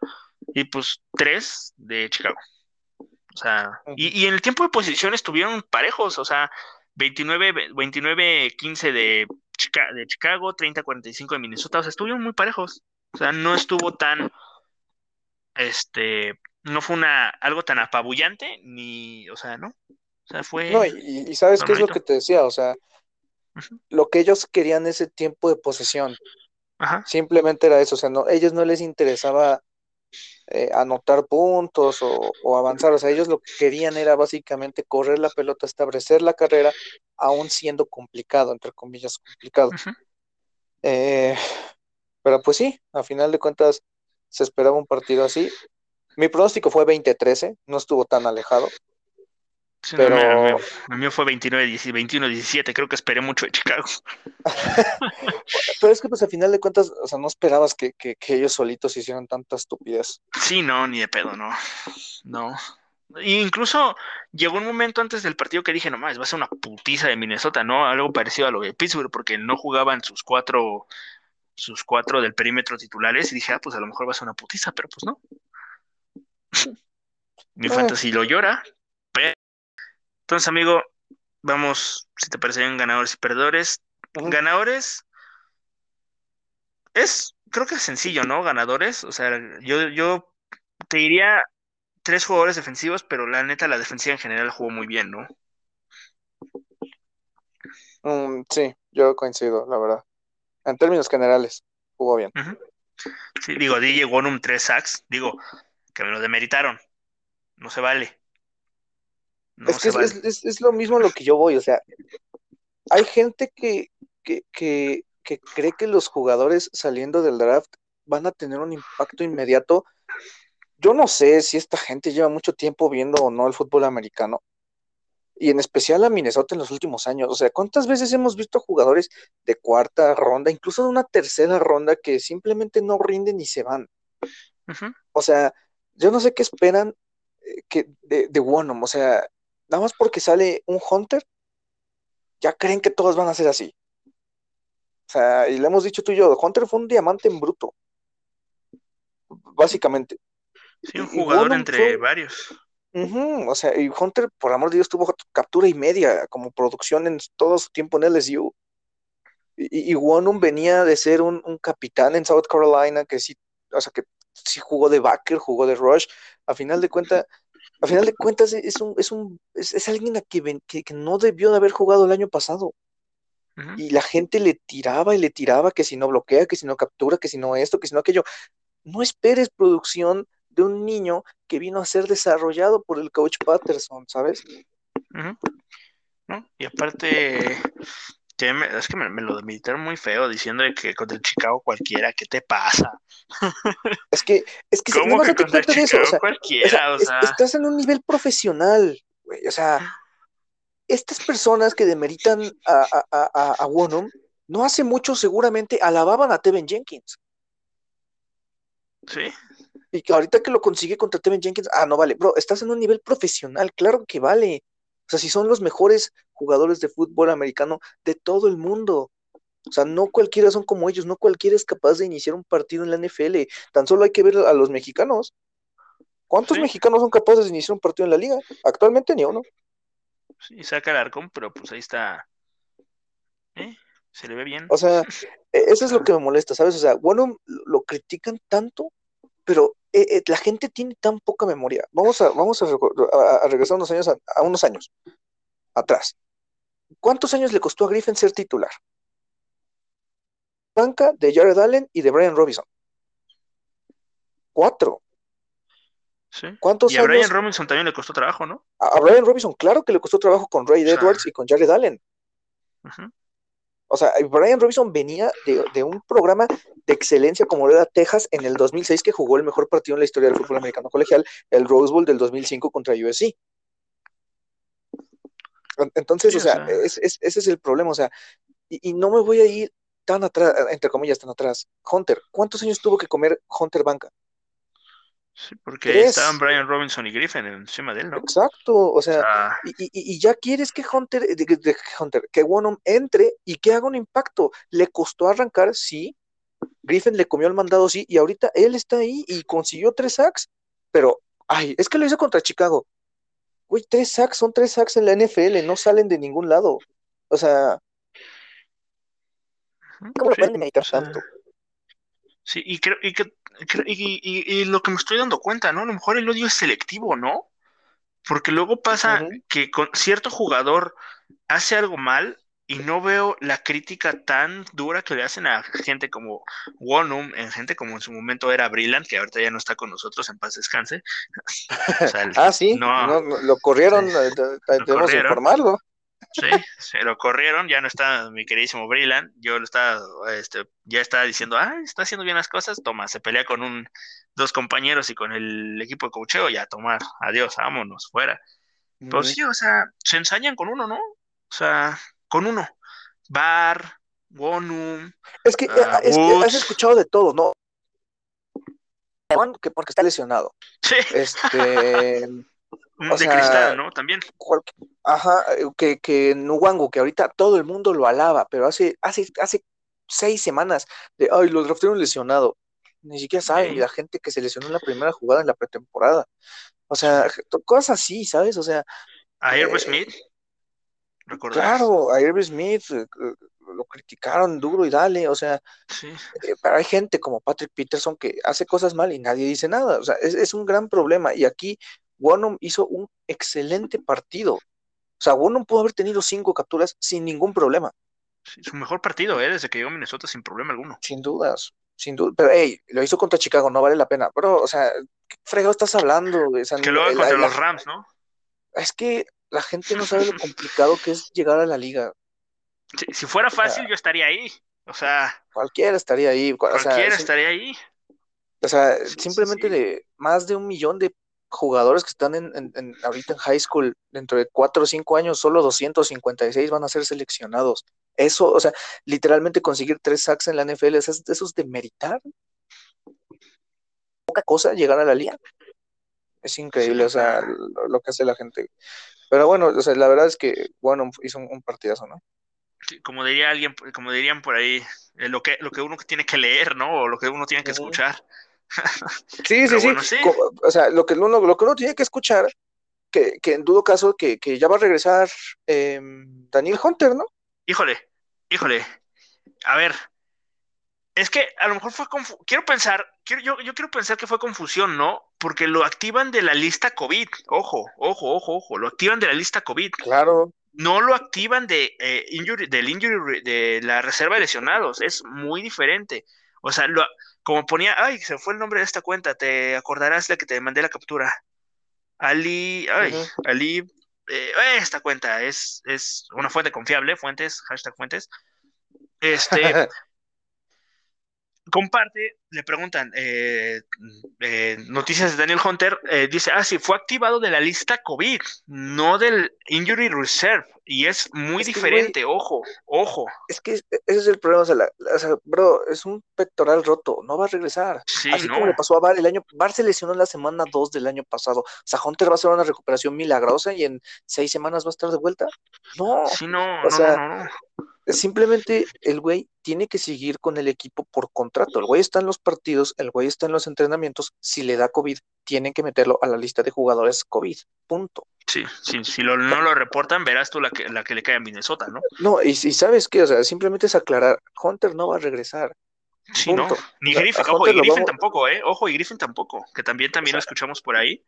S2: y pues 3 de Chicago. O sea, y, y en el tiempo de posición estuvieron parejos, o sea, 29, 29-15 de, Chica- de Chicago, 30-45 de Minnesota, o sea, estuvieron muy parejos. O sea, no estuvo tan, este, no fue una, algo tan apabullante, ni, o sea, no. O sea, fue
S3: No, y, ¿sabes qué es lo que te decía? O sea, lo que ellos querían ese tiempo de posesión,
S2: Ajá.
S3: simplemente era eso, o sea, no, ellos no les interesaba eh, anotar puntos o, o avanzar, o sea, ellos lo que querían era básicamente correr la pelota, establecer la carrera, aún siendo complicado, entre comillas, complicado.
S2: Ujú.
S3: Eh, pero pues sí, a final de cuentas se esperaba un partido así. Mi pronóstico fue 20-13, no estuvo tan alejado,
S2: Sí, no, el mío- el
S3: pero
S2: mío- el mío fue 29, 21-17, creo que esperé mucho de Chicago.
S3: pero es que pues a final de cuentas, o sea, no esperabas que, que, que ellos solitos hicieran tanta estupidez.
S2: Sí, no, ni de pedo, no. No. E incluso llegó un momento antes del partido que dije, no más, va a ser una putiza de Minnesota, ¿no? Algo parecido a lo de Pittsburgh, porque no jugaban sus cuatro, sus cuatro del perímetro titulares, y dije, ah, pues a lo mejor va a ser una putiza, pero pues no. Mi
S3: Eh.
S2: fantasy lo llora. pero- Entonces, amigo, vamos, si te parece bien, ganadores y perdedores. Ganadores es, creo que es sencillo, ¿no? Ganadores, o sea, yo, yo te diría tres jugadores defensivos, pero la neta, la defensiva en general jugó muy bien, ¿no?
S3: Mm, sí, yo coincido, la verdad. En términos generales, jugó bien.
S2: Sí, digo, DJ Wonum tres sacks, digo, que me lo demeritaron. No se vale. No
S3: es que es,
S2: vale.
S3: es- es- es lo mismo a lo que yo voy, o sea, hay gente que, que, que, que cree que los jugadores saliendo del draft van a tener un impacto inmediato. Yo no sé si esta gente lleva mucho tiempo viendo o no el fútbol americano, y en especial a Minnesota en los últimos años. O sea, ¿cuántas veces hemos visto jugadores de cuarta ronda, incluso de una tercera ronda, que simplemente no rinden y se van? O sea, yo no sé qué esperan eh, que de, de. O sea, nada más porque sale un Hunter, ya creen que todos van a ser así. O sea, y le hemos dicho tú y yo, Hunter fue un diamante en bruto. Básicamente.
S2: Sí, un jugador entre
S3: fue-
S2: varios.
S3: Ujú, O sea, y Hunter, por amor de Dios, tuvo captura y media como producción en todo su tiempo en LSU. Y, y Wonnum venía de ser un, un capitán en South Carolina que sí, o sea, que sí jugó de backer, jugó de rush. A final de cuentas, a final de cuentas es un, es un, es, es alguien a que, ven- que, que no debió de haber jugado el año pasado. Y la gente le tiraba y le tiraba que si no bloquea, que si no captura, que si no esto, que si no aquello. No esperes producción de un niño que vino a ser desarrollado por el coach Patterson, ¿sabes?
S2: Y aparte, que me- es que me, me lo demeritaron muy feo diciendo que contra el Chicago cualquiera, ¿qué te pasa?
S3: Es que, es que
S2: ¿Cómo que contra el
S3: eso, o
S2: Chicago
S3: sea, o
S2: cualquiera?
S3: sea,
S2: O
S3: es-
S2: sea,
S3: estás en un nivel profesional, güey, o sea, estas personas que demeritan a, a, a, a- Wonnum, no hace mucho seguramente alababan a Tevin Jenkins.
S2: sí,
S3: Y que ahorita que lo consigue contra Tevin Jenkins, ah, no vale, bro, estás en un nivel profesional, claro que vale. O sea, si son los mejores jugadores de fútbol americano de todo el mundo. O sea, no cualquiera son como ellos, no cualquiera es capaz de iniciar un partido en la NFL. Tan solo hay que ver a los mexicanos. ¿Cuántos
S2: Sí.
S3: mexicanos son capaces de iniciar un partido en la liga? Actualmente ni uno.
S2: sí, saca el arcón, pero pues ahí está. ¿Eh? Se le ve bien.
S3: O sea, e- eso es lo que me molesta, ¿sabes? O sea, bueno, lo critican tanto, pero eh, eh, la gente tiene tan poca memoria. Vamos a, vamos a, regresar unos años, a, a unos años atrás. ¿Cuántos años le costó a Griffin ser titular? Banca de Jared Allen y de Brian Robinson. Cuatro.
S2: Sí.
S3: ¿Cuántos
S2: Y a Brian? Robinson también le costó trabajo, ¿no?
S3: A, Brian Robinson, claro que le costó trabajo con Ray
S2: O sea,
S3: Edwards y con Jared Allen.
S2: Ujú.
S3: O sea, Brian Robinson venía de, de un programa de excelencia como era Texas en el 2006 que jugó el mejor partido en la historia del fútbol americano colegial, el Rose Bowl del 2005 contra USC. En- Entonces,
S2: Sí,
S3: o sea,
S2: sea.
S3: es- es- ese es el problema, o sea, y, y no me voy a ir tan atrás, entre comillas, tan atrás. Hunter, ¿cuántos años tuvo que comer Hunter Banca?
S2: Sí, porque estaban Brian Robinson y Griffin encima de él, ¿no?
S3: Exacto, o sea, y, y- y ya quieres que Hunter, de- Hunter, que Wonnum entre y que haga un impacto. Le costó arrancar, sí. Griffin le comió el mandado, sí, y ahorita él está ahí y consiguió tres sacks, pero, ay, es que lo hizo contra Chicago. Güey, tres sacks son tres sacks en la NFL, no salen de ningún lado. O sea, ¿cómo lo
S2: sí,
S3: pueden demeritar
S2: o sea,
S3: tanto?
S2: sí, y creo, y, que- y, y- y lo que me estoy dando cuenta, ¿no? A lo mejor el odio es selectivo, ¿no? Porque luego pasa que con cierto jugador hace algo mal y no veo la crítica tan dura que le hacen a gente como Wonum, en gente como en su momento era Brillant, que ahorita ya no está con nosotros, en paz descanse. O sea, el-
S3: Ah, sí,
S2: no,
S3: no, lo corrieron, eh, de- de- debemos
S2: corrieron.
S3: informarlo.
S2: Sí, se lo corrieron, ya no está mi queridísimo Brillant, yo lo estaba, este, ya estaba diciendo, ah, está haciendo bien las cosas, toma, se pelea con un, dos compañeros y con el equipo de cocheo, ya tomar, adiós, vámonos, fuera. Pero
S3: Ujú.
S2: sí, o sea, se ensañan con uno, ¿no? O sea, con uno. Bar,
S3: Es que,
S2: Ah,
S3: eh, es que has escuchado de todo, ¿no? Que porque está lesionado.
S2: sí,
S3: Este,
S2: Un de cristal, ¿no? También.
S3: ajá, que, que Nuwango, que ahorita todo el mundo lo alaba, pero hace, hace, hace seis semanas de, ay, lo draftaron lesionado. Ni siquiera saben, la gente que se lesionó en la primera jugada en la pretemporada. O sea, cosas así, ¿sabes? O sea.
S2: A eh, Smith.
S3: Claro, a Irv Smith eh, eh, lo criticaron duro y dale, o sea, pero hay gente como Patrick Peterson que hace cosas mal y nadie dice nada, o sea, es, un gran problema. Y aquí Wonum hizo un excelente partido. O sea, Wonum pudo haber tenido cinco capturas sin ningún problema.
S2: su mejor partido, ¿eh? Desde que llegó a Minnesota sin problema alguno.
S3: Sin dudas, sin duda. Pero, hey, lo hizo contra Chicago, no vale la pena. Pero, o sea, ¿qué fregado estás hablando?
S2: que lo haga contra los Rams, ¿no?
S3: Es que la gente no sabe lo complicado que es llegar a la liga.
S2: Si, fuera fácil, yo estaría ahí. O sea.
S3: Cualquiera estaría ahí.
S2: Cualquiera estaría ahí.
S3: O sea, simplemente de más de un millón de jugadores que están en, en, ahorita en high school, dentro de cuatro o cinco años, solo 256 van a ser seleccionados. Eso, o sea, literalmente conseguir tres sacks en la NFL, eso es de meritar. Poca cosa llegar a la liga. Es increíble, o sea, lo, que hace la gente. Pero bueno, o sea, la verdad es que, bueno, hizo un, partidazo, ¿no?
S2: como diría alguien, como dirían por ahí, eh, lo que lo que uno tiene que leer, ¿no? O lo que uno tiene que escuchar.
S3: sí, sí, sí, O sea, lo que uno, lo que uno tiene que escuchar, que, que en dudo caso que, que ya va a regresar eh, Daniel Hunter, ¿no?
S2: Híjole, híjole. A ver, es que a lo mejor fue quiero pensar, quiero, yo, yo, quiero pensar que fue confusión, ¿no? Porque lo activan de la lista COVID. Ojo, ojo, ojo, ojo. Lo activan de la lista COVID.
S3: Claro.
S2: No lo activan de eh, injury, del injury de la reserva de lesionados. Es muy diferente. O sea, lo, como ponía, ay, se fue el nombre de esta cuenta, te acordarás la que te mandé la captura. Ali, ay, Ali, eh, esta cuenta es, es una fuente confiable, fuentes, hashtag fuentes. Este, comparte, le preguntan, eh, eh, noticias de Daniel Hunter, eh, dice, ah, sí, fue activado de la lista COVID, no del Injury Reserve, y es muy diferente, ojo, ojo.
S3: Es que ese es el problema, o sea, bro, es un pectoral roto, no va a regresar. Así como le pasó a Bar el año, Bar se lesionó en la semana 2 del año pasado, o sea, Hunter va a hacer una recuperación milagrosa y en seis semanas va a estar de vuelta. No,
S2: sí, no, o sea,
S3: simplemente el güey tiene que seguir con el equipo por contrato. El güey está en los partidos, el güey está en los entrenamientos. Si le da COVID, tienen que meterlo a la lista de jugadores COVID. Punto.
S2: Sí, sí si no lo reportan, verás tú la que, la que le cae a Minnesota, ¿no?
S3: No, y, si sabes qué, o sea, simplemente es aclarar, Hunter no va a regresar.
S2: Sí, no. Ni Griffin, ojo, y Griffin tampoco, ¿eh? Ojo, y Griffin tampoco, que también, también lo escuchamos por ahí.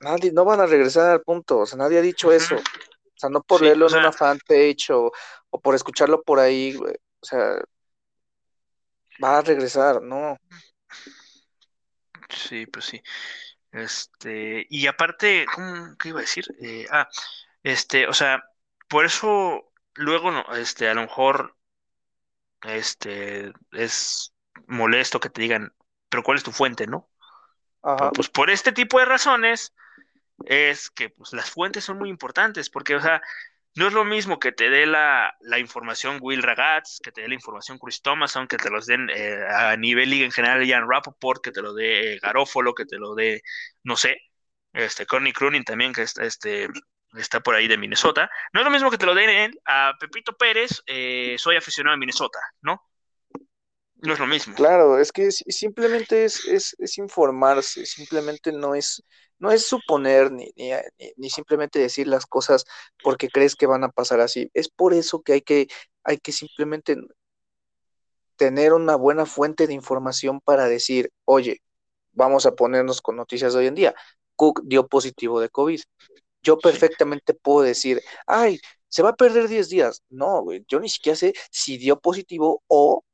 S3: Nadie, no van a regresar, punto. O sea, nadie ha dicho eso. O sea, no por leerlo en una fanpage o, o, por escucharlo por ahí, O sea, va a regresar, ¿no?
S2: Sí, pues sí. Este, y aparte, ¿cómo, ¿qué iba a decir? Eh, ah, este, o sea, por eso luego, no, este, a lo mejor, este, es molesto que te digan, pero ¿cuál es tu fuente, no? Ajá. pues por este tipo de razones, es que pues, las fuentes son muy importantes, porque, o sea, no es lo mismo que te dé la, información Will Ragaz, que te dé la información Chris Thomason, que te los den eh, a nivel liga en general Jan Rappaport, que te lo dé Garófolo, que te lo dé, no sé, este, Connie Crooning también, que está, este, está por ahí de Minnesota. No es lo mismo que te lo den a Pepito Pérez, eh, soy aficionado a Minnesota, ¿no? No es lo mismo.
S3: Claro, es que simplemente es, es, es informarse, simplemente no es no es suponer ni, ni, simplemente decir las cosas porque crees que van a pasar así. Es por eso que hay que, hay que simplemente tener una buena fuente de información para decir, oye, vamos a ponernos con noticias de hoy en día. Cook dio positivo de COVID. Yo perfectamente puedo decir, ay, se va a perder 10 días. No, güey, yo ni siquiera sé si dio positivo o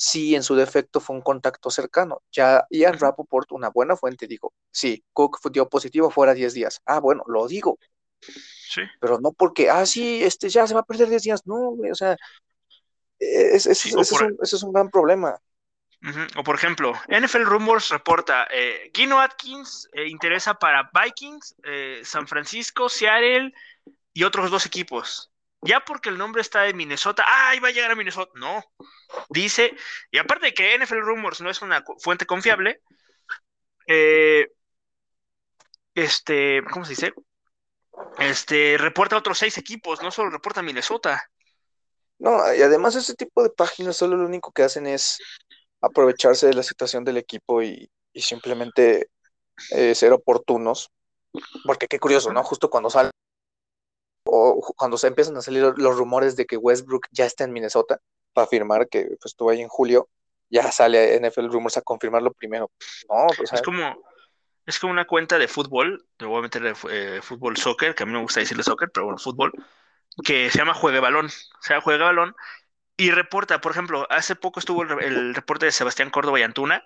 S3: si en su defecto fue un contacto cercano. Ya Ian Rappaport, una buena fuente, dijo, sí, Cook dio positivo fuera 10 días. Ah, bueno, lo digo.
S2: Sí.
S3: Pero no porque, ah, sí, este ya se va a perder 10 días. No, o sea, es, es, es, un, ese es un gran problema.
S2: O por ejemplo, NFL Rumors reporta, eh, Gino Atkins eh, interesa para Vikings, eh, San Francisco, Seattle y otros dos equipos ya porque el nombre está de Minnesota, ¡ay, va a llegar a Minnesota! No. Dice, y aparte de que NFL Rumors no es una fuente confiable, eh, este, ¿cómo se dice? Este, reporta otros seis equipos, no solo reporta a Minnesota.
S3: No, y además ese tipo de páginas solo lo único que hacen es aprovecharse de la situación del equipo y, y simplemente eh, ser oportunos. Porque qué curioso, ¿no? Justo cuando sale o cuando se empiezan a salir los rumores de que Westbrook ya está en Minnesota para afirmar que pues, estuvo ahí en julio, ya sale NFL Rumors a confirmarlo primero. No, pues,
S2: Es como, es como una cuenta de fútbol, te voy a meter de eh, fútbol soccer, que a mí no me gusta decirle soccer, pero bueno, fútbol, que se llama Juegue Balón. O sea, Juega Balón y reporta, por ejemplo, hace poco estuvo el, el reporte de Sebastián Córdoba y Antuna.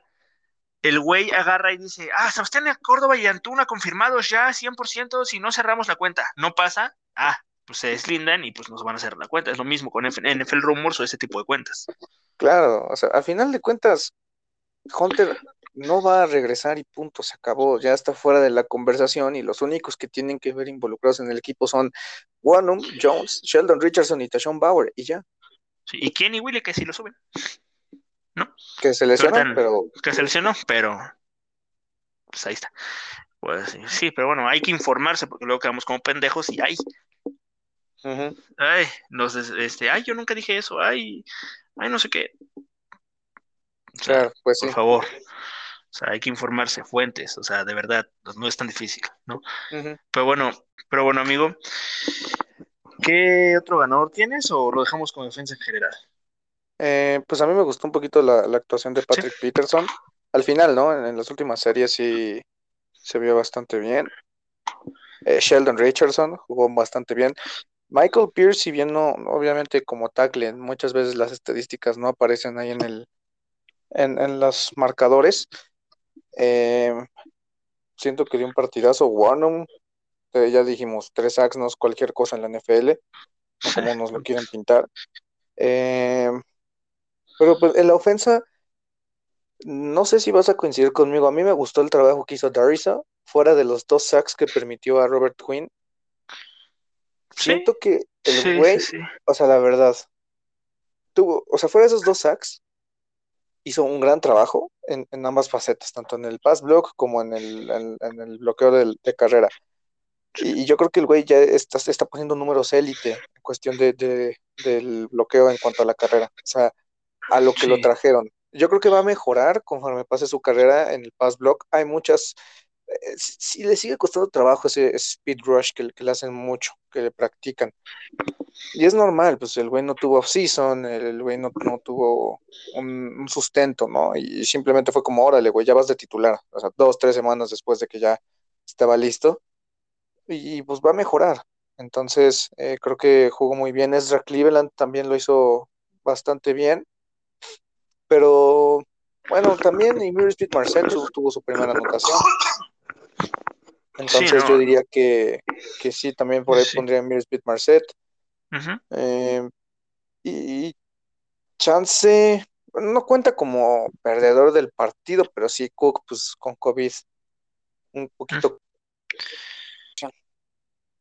S2: El güey agarra y dice, ah, Sebastián Córdoba y Antuna confirmados ya 100% si no cerramos la cuenta. No pasa, ah, pues se deslindan y pues nos van a hacer la cuenta. Es lo mismo con NFL Rumors o ese tipo de cuentas.
S3: Claro, o sea, al final de cuentas, Hunter no va a regresar y punto, se acabó, ya está fuera de la conversación y los únicos que tienen que ver involucrados en el equipo son Wanum, Jones, Sheldon Richardson y Tashon Bauer y ya.
S2: Sí, y Kenny Willy que sí lo suben. ¿No?
S3: Que se lesionó,
S2: Pero
S3: pero
S2: Que se lesionó, pero pues ahí está. Pues sí, pero bueno, hay que informarse porque luego quedamos como pendejos y ay,
S3: ujú,
S2: ay, nos este, ay, yo nunca dije eso, ay, ay, no sé qué. O sea,
S3: claro, pues sí.
S2: por favor. O sea, hay que informarse, fuentes, o sea, de verdad, no es tan difícil, ¿no? Pero bueno, pero bueno, amigo, ¿qué otro ganador tienes o lo dejamos con defensa en general?
S3: Eh, pues a mí me gustó un poquito la, la actuación de Patrick Peterson. Al final, ¿no? En, en las últimas series sí se vio bastante bien. Eh, Sheldon Richardson jugó bastante bien. Michael Pierce, si bien no, obviamente como tackle, muchas veces las estadísticas no aparecen ahí en el, en, en los marcadores. Eh, siento que dio un partidazo. Warnum, eh, ya dijimos, tres sacks no es cualquier cosa en la NFL, como nos lo quieren pintar. Eh, pero pues en la ofensa, no sé si vas a coincidir conmigo. A mí me gustó el trabajo que hizo Darisa, fuera de los dos sacks que permitió a Robert Quinn.
S2: Sí,
S3: Siento que el güey,
S2: sí, sí.
S3: o sea, la verdad, tuvo, o sea, fuera de esos dos sacks, hizo un gran trabajo en, en ambas facetas, tanto en el pass block como en el, en, en el bloqueo de carrera. Y, y yo creo que el güey ya está, está poniendo números élite en cuestión de, de- del bloqueo en cuanto a la carrera. O sea, a lo que lo trajeron. Yo creo que va a mejorar conforme pase su carrera en el pass block. Hay muchas, eh, sí le sigue costando trabajo ese speed rush que, le hacen mucho, que le practican. Y es normal, pues el güey no tuvo off-season, el güey no, no tuvo un, sustento, ¿no? Y simplemente fue como, órale, güey, ya vas de titular. O sea, dos, tres semanas después de que ya estaba listo. Y pues va a mejorar. Entonces, eh, creo que jugó muy bien. Ezra Cleveland también lo hizo bastante bien. Pero bueno, también Emir Speed Marcel tu- tuvo su primera anotación. Entonces
S2: no.
S3: yo diría que, que sí, también por ahí
S2: Sí.
S3: pondría Emir Speed Marcet. Eh, y Chance, no cuenta como perdedor del partido, pero sí Cook, pues con COVID, un poquito.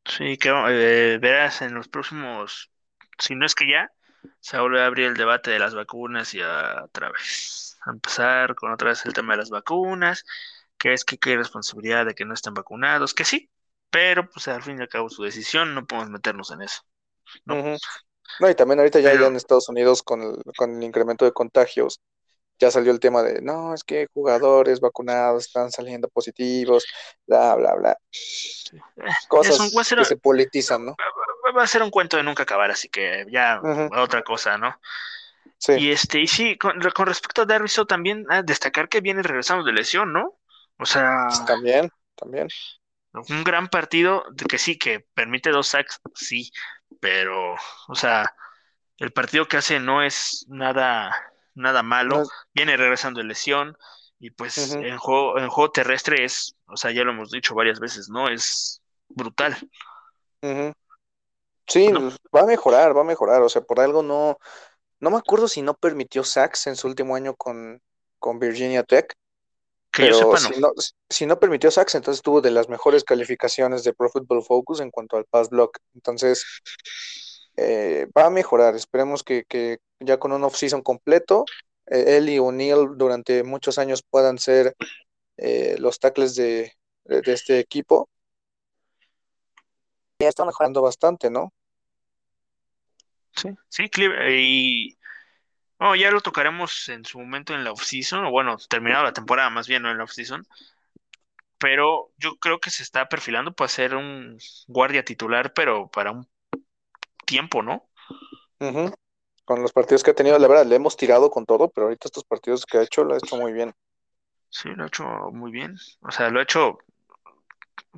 S2: Sí, que eh, verás en los próximos, si no es que ya, se vuelve a abrir el debate de las vacunas y a, otra vez a empezar con otra vez el tema de las vacunas, que es que qué responsabilidad de que no estén vacunados, que sí, pero pues al fin y al cabo su decisión, no podemos meternos en eso.
S3: No. Y también ahorita ya,
S2: Pero-
S3: ya en Estados Unidos con el, con el incremento de contagios, ya salió el tema de, no, es que jugadores vacunados están saliendo positivos, bla, bla, bla.
S2: Eh,
S3: Cosas
S2: es un- va a ser-
S3: que se politizan, ¿no?
S2: Va- a ser un cuento de nunca acabar, así que ya otra cosa, ¿no?
S3: Sí,
S2: Y este, y sí, con, con respecto a Darviso también ah, destacar que viene regresando de lesión, ¿no? O sea,
S3: también, también.
S2: un gran partido que sí, que permite dos sacks, sí, pero, o sea, el partido que hace no es nada, nada malo,
S3: No es-
S2: viene regresando de lesión, y pues en juego, en juego terrestre es, o sea, ya lo hemos dicho varias veces, ¿no? Es brutal.
S3: Ujú. Sí,
S2: ¿No?
S3: pues, va a mejorar, va a mejorar. O sea, por algo no, no me acuerdo si no permitió sacks en su último año con, con Virginia Tech,
S2: Que yo
S3: pero
S2: sepa, no.
S3: si no, si no permitió sacks, entonces tuvo de las mejores calificaciones de Pro Football Focus en cuanto al pass block. Entonces, eh, va a mejorar. Esperemos que, que ya con un off-season completo, eh, él y O'Neill durante muchos años puedan ser eh, los tackles de, de, de este equipo.
S4: Ya está. Mejorando
S3: bastante, ¿no?
S2: Sí, sí, Cleveland. Y oh, ya lo tocaremos en su momento en la off-season, o bueno, terminado la temporada, más bien, no en la off-season. Pero yo creo que se está perfilando para ser un guardia titular, pero para un tiempo, ¿no?
S3: Con los partidos que ha tenido, la verdad, le hemos tirado con todo, pero ahorita estos partidos que ha hecho, lo ha hecho muy bien.
S2: Sí, lo ha hecho muy bien. O sea, lo ha hecho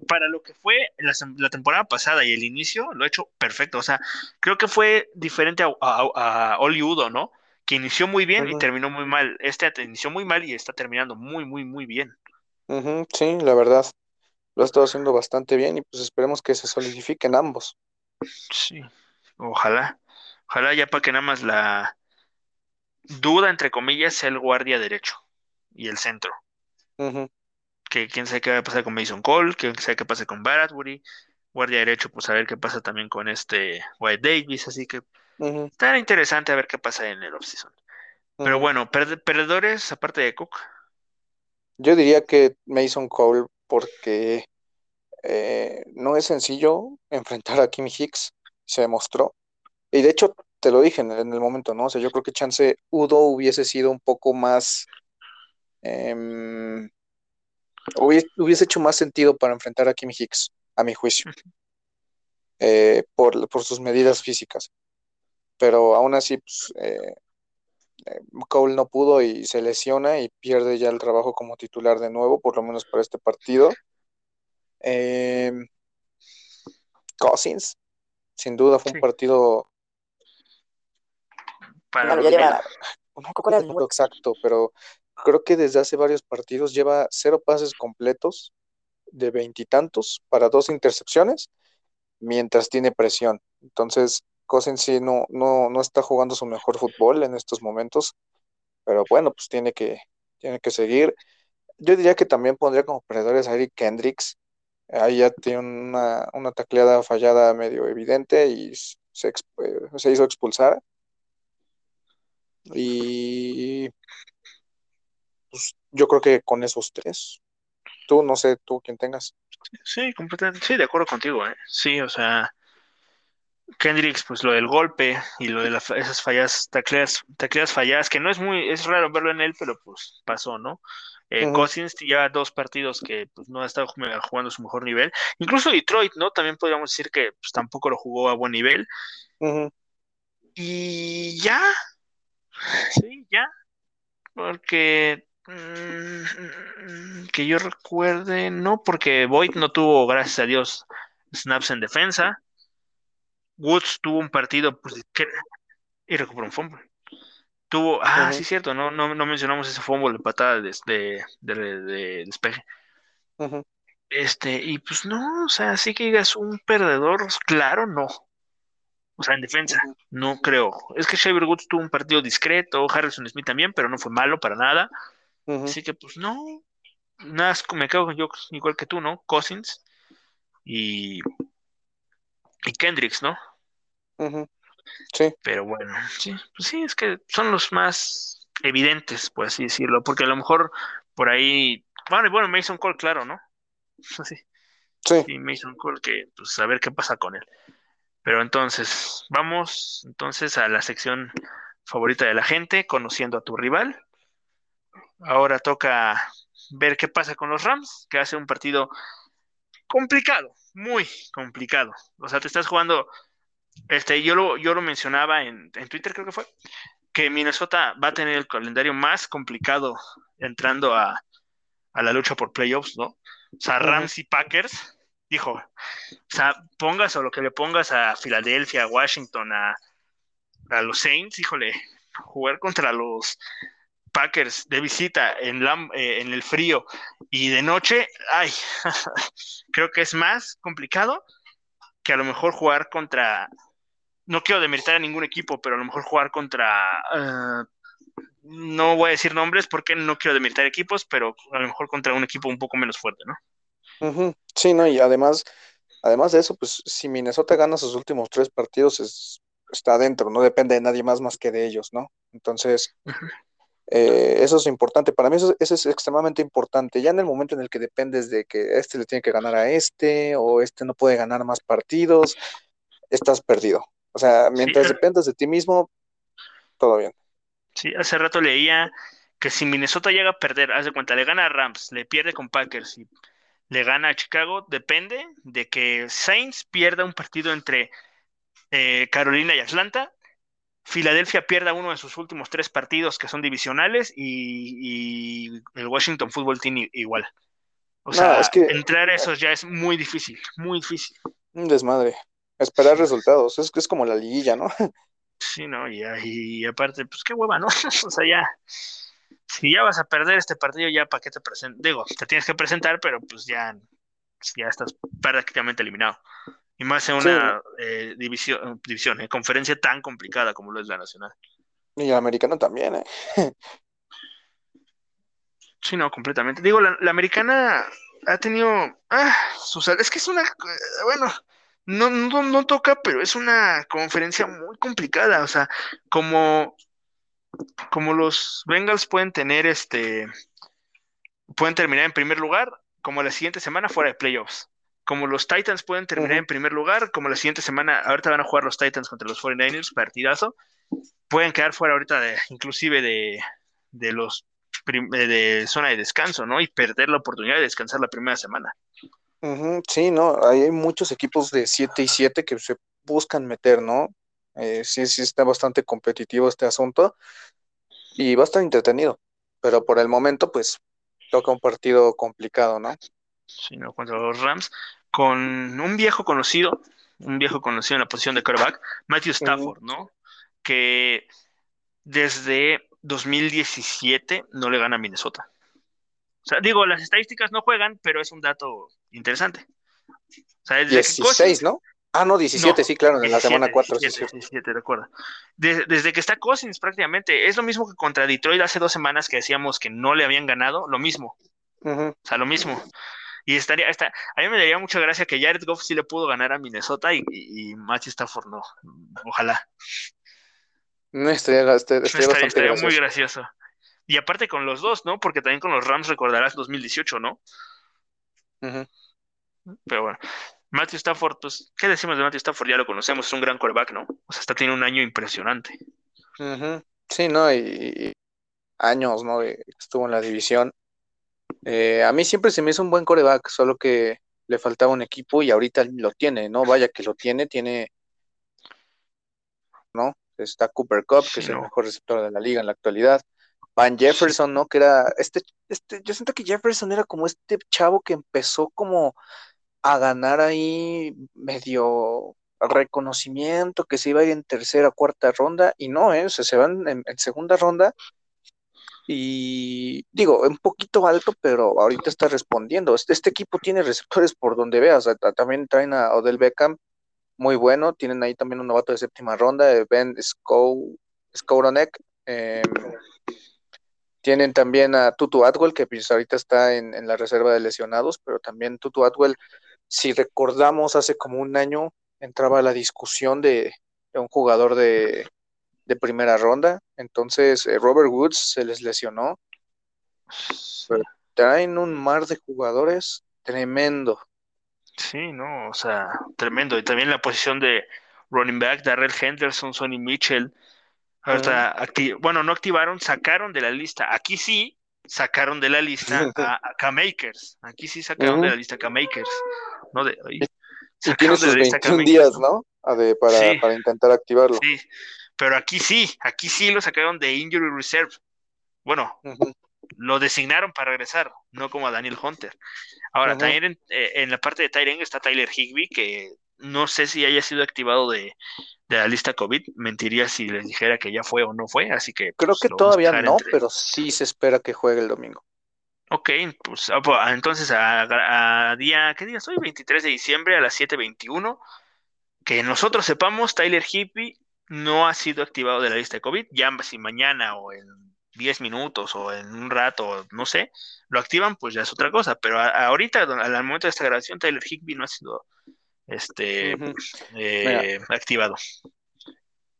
S2: para lo que fue la, temporada pasada y el inicio, lo ha hecho perfecto. O sea, creo que fue diferente a, a, Udo, ¿no? Que inició muy bien y terminó muy mal. Este inició muy mal y está terminando muy, muy, muy bien.
S3: Sí, la verdad, lo ha estado haciendo bastante bien y pues esperemos que se solidifiquen ambos.
S2: Sí, ojalá. Ojalá ya para que nada más la duda, entre comillas, sea el guardia derecho y el centro.
S3: Ujú,
S2: Que quién sabe qué va a pasar con Mason Cole, quién sabe qué pasa con Bradbury. Guardia derecho, pues a ver qué pasa también con este White Davis. Así que
S3: ujú,
S2: estará interesante a ver qué pasa en el offseason. Pero
S3: ujú.
S2: bueno, perde- perdedores, aparte de Cook.
S3: Yo diría que Mason Cole, porque eh, no es sencillo enfrentar a Kim Hicks, se demostró. Y de hecho, te lo dije en el, en el momento, ¿no? O sea, yo creo que chance Udo hubiese sido un poco más, em, hubiese, hubiese hecho más sentido para enfrentar a Kim Hicks, a mi juicio, eh, por, por sus medidas físicas. Pero aún así, pues, eh, eh, Cole no pudo y se lesiona y pierde ya el trabajo como titular de nuevo, por lo menos para este partido. Em, Cousins, sin duda fue un
S2: Sí.
S3: partido,
S2: Para
S4: Bueno,
S2: lo
S4: ya
S2: que-
S4: lleva.
S3: no el número exacto, pero creo que desde hace varios partidos lleva cero pases completos de veintitantos para dos intercepciones, mientras tiene presión. Entonces, Cousins sí no, no, no está jugando su mejor fútbol en estos momentos, pero bueno, pues tiene que, tiene que seguir. Yo diría que también pondría como perdedores a Eric Kendricks. Ahí ya tiene una, una tacleada fallada medio evidente y se, eh, se hizo expulsar. Y yo creo que con esos tres, tú no sé, tú quien tengas.
S2: Sí, completamente. Sí, de acuerdo contigo, ¿eh? Sí, o sea, Kendricks, pues lo del golpe y lo de las esas fallas, tacleas, tacleas falladas, que no es muy, es raro verlo en él, pero pues pasó, ¿no? Eh,
S3: Ujú.
S2: Cousins lleva dos partidos que pues, no ha estado jug- jugando su mejor nivel. Incluso Detroit, ¿no? También podríamos decir que pues, tampoco lo jugó a buen nivel. Y ya, sí, ya, porque mm, que yo recuerde, no, porque Boyd no tuvo, gracias a Dios, snaps en defensa. Woods tuvo un partido pues, que- y recuperó un fumble. Tuvo, ah,
S3: Ujú.
S2: sí, cierto, no, no, no mencionamos ese fumble de patada de, de, de- de despeje. Este, y pues no, o sea, así que digas un perdedor, claro, no. O sea, en defensa, no creo. Es que Xavier Woods tuvo un partido discreto, Harrison Smith también, pero no fue malo para nada. Así que pues no, nada, me quedo yo igual que tú, ¿no? Cousins y, y Kendricks, ¿no?
S3: Sí,
S2: Pero bueno, sí, pues sí, es que son los más evidentes, por así decirlo, porque a lo mejor por ahí, bueno, y bueno, Mason Cole, claro, ¿no? Sí,
S3: sí.
S2: sí, Mason Cole, que pues a ver qué pasa con él. Pero entonces, vamos entonces a la sección favorita de la gente, conociendo a tu rival. Ahora toca ver qué pasa con los Rams, que hace un partido complicado, muy complicado. O sea, te estás jugando, este, yo lo, yo lo mencionaba en, en Twitter, creo que fue, que Minnesota va a tener el calendario más complicado entrando a, a la lucha por playoffs, ¿no? O sea. Rams y Packers, dijo, o sea, pongas o lo que le pongas a Filadelfia, a Washington, a, a los Saints, híjole, jugar contra los Packers de visita en, Lam- eh, en el frío y de noche, ay, creo que es más complicado que a lo mejor jugar contra, no quiero demeritar a ningún equipo, pero a lo mejor jugar contra, eh, no voy a decir nombres porque no quiero demeritar equipos, pero a lo mejor contra un equipo un poco menos fuerte, ¿no?
S3: Sí, no, y además, además de eso, pues si Minnesota gana sus últimos tres partidos, es, está adentro, no depende de nadie más más que de ellos, ¿no? Entonces, Eh, eso es importante. Para mí eso, eso, es extremadamente importante. Ya en el momento en el que dependes de que este le tiene que ganar a este o este no puede ganar más partidos, estás perdido. O sea, mientras
S2: Sí.
S3: dependas de ti mismo, todo bien.
S2: Sí, hace rato leía que si Minnesota llega a perder, haz de cuenta, le gana a Rams, le pierde con Packers y le gana a Chicago, depende de que Saints pierda un partido entre eh, Carolina y Atlanta, Filadelfia pierda uno de sus últimos tres partidos que son divisionales y, y el Washington Football Team igual. O
S3: No,
S2: sea,
S3: es que-
S2: entrar a esos ya es muy difícil, muy difícil.
S3: Un desmadre. Esperar resultados. Es, es como la liguilla, ¿no?
S2: Sí, ¿no? Y, y aparte, pues qué hueva, ¿no? O sea, ya, si ya vas a perder este partido, ya para qué te presentas. Digo, te tienes que presentar, pero pues ya, ya estás prácticamente eliminado. Y más en una eh, división, división eh, conferencia tan complicada como lo es la nacional.
S3: Y el americano también, ¿eh?
S2: Sí, no, completamente. Digo, la, la americana ha tenido ah, sus, es que es una, eh, bueno, no, no, no toca, pero es una conferencia muy complicada. O sea, como, como los Bengals pueden tener este, pueden terminar en primer lugar, como la siguiente semana fuera de playoffs. Como los Titans pueden terminar en primer lugar, como la siguiente semana, ahorita van a jugar los Titans contra los 49ers, partidazo. Pueden quedar fuera ahorita de, inclusive de, de los de, zona de descanso, ¿no? Y perder la oportunidad de descansar la primera semana.
S3: Sí, no, hay muchos equipos de 7 y 7 que se buscan meter, ¿no? Eh, sí, sí está bastante competitivo este asunto y va a estar entretenido, pero por el momento, pues, toca un partido complicado, ¿no?
S2: Sino contra los Rams, con un viejo conocido, un viejo conocido en la posición de quarterback, Matthew Stafford, ¿no? Que desde 2017 no le gana a Minnesota. O sea, digo, las estadísticas no juegan, pero es un dato interesante. O sea, desde que
S3: 16, ¿no? Ah, no, 17,
S2: No,
S3: sí, claro, en la
S2: 17,
S3: semana 4, sí,
S2: 17,
S3: sí.
S2: 17, recuerda. De- desde que está Cousins prácticamente, es lo mismo que contra Detroit hace dos semanas que decíamos que no le habían ganado, lo mismo. O sea, lo mismo. Y estaría, está, a mí me daría mucha gracia que Jared Goff sí le pudo ganar a Minnesota y, y, y Matthew Stafford no. Ojalá.
S3: No, estaría, estaría, estaría
S2: Estaría,
S3: bastante
S2: estaría muy
S3: gracioso.
S2: Y aparte con los dos, ¿no? Porque también con los Rams recordarás 2018, ¿no?
S3: Ujú.
S2: Pero bueno, Matthew Stafford, pues, ¿qué decimos de Matthew Stafford? Ya lo conocemos, es un gran quarterback, ¿no? O sea, está teniendo un año impresionante.
S3: Sí, ¿no? Y, y años, ¿no? Estuvo en la división. Eh, a mí siempre se me hizo un buen coreback, solo que le faltaba un equipo y ahorita lo tiene, ¿no? Vaya que lo tiene, tiene, ¿no? Está Cooper Cup, que
S2: Sí,
S3: es el
S2: no.
S3: mejor receptor de la liga en la actualidad. Van Jefferson, ¿no? Que era, este, este, yo siento que Jefferson era como este chavo que empezó como a ganar ahí medio reconocimiento, que se iba a ir en tercera, cuarta ronda, y no, ¿eh? O sea, se van en, en segunda ronda, y digo, un poquito alto, pero ahorita está respondiendo. Este, este equipo tiene receptores por donde veas, también traen a Odell Beckham, muy bueno, tienen ahí también un novato de séptima ronda, eh, Ben Skowronek, eh, tienen también a Tutu Atwell, que pues ahorita está en, la reserva de lesionados, pero también Tutu Atwell, si recordamos, hace como un año entraba la discusión de un jugador de, de, primera ronda. Entonces, eh, Robert Woods se les lesionó. Pero traen un mar de jugadores tremendo.
S2: Sí, no, o sea, tremendo. Y también la posición de running back, Darrell Henderson, Sonny Mitchell. Ahorita, acti- bueno, no activaron, sacaron de la lista. Aquí sí sacaron de la lista a, a K-Makers. Aquí sí sacaron de la lista a K-Makers. ¿no? De,
S3: y tiene sus 21 días, ¿no? De, para, sí, para, intentar activarlo.
S2: Sí, pero aquí sí, aquí sí lo sacaron de Injury Reserve. Bueno, uh -huh. lo designaron para regresar, no como a Daniel Hunter. Ahora, uh -huh. también en, eh, en, la parte de Tyren está Tyler Higby, que no sé si haya sido activado de, de, la lista COVID. Mentiría si les dijera que ya fue o no fue, así que.
S3: Creo pues, que todavía no, entre... pero sí se espera que juegue el domingo.
S2: Ok, pues entonces a, a, día, ¿qué día soy? 23 de diciembre a las 7.21. Que nosotros sepamos, Tyler Hippie no ha sido activado de la lista de COVID. Ya si mañana o en 10 minutos o en un rato, no sé, lo activan, pues ya es otra cosa. Pero a, a ahorita, al momento de esta grabación, Tyler Higby no ha sido este, uh -huh. eh, activado.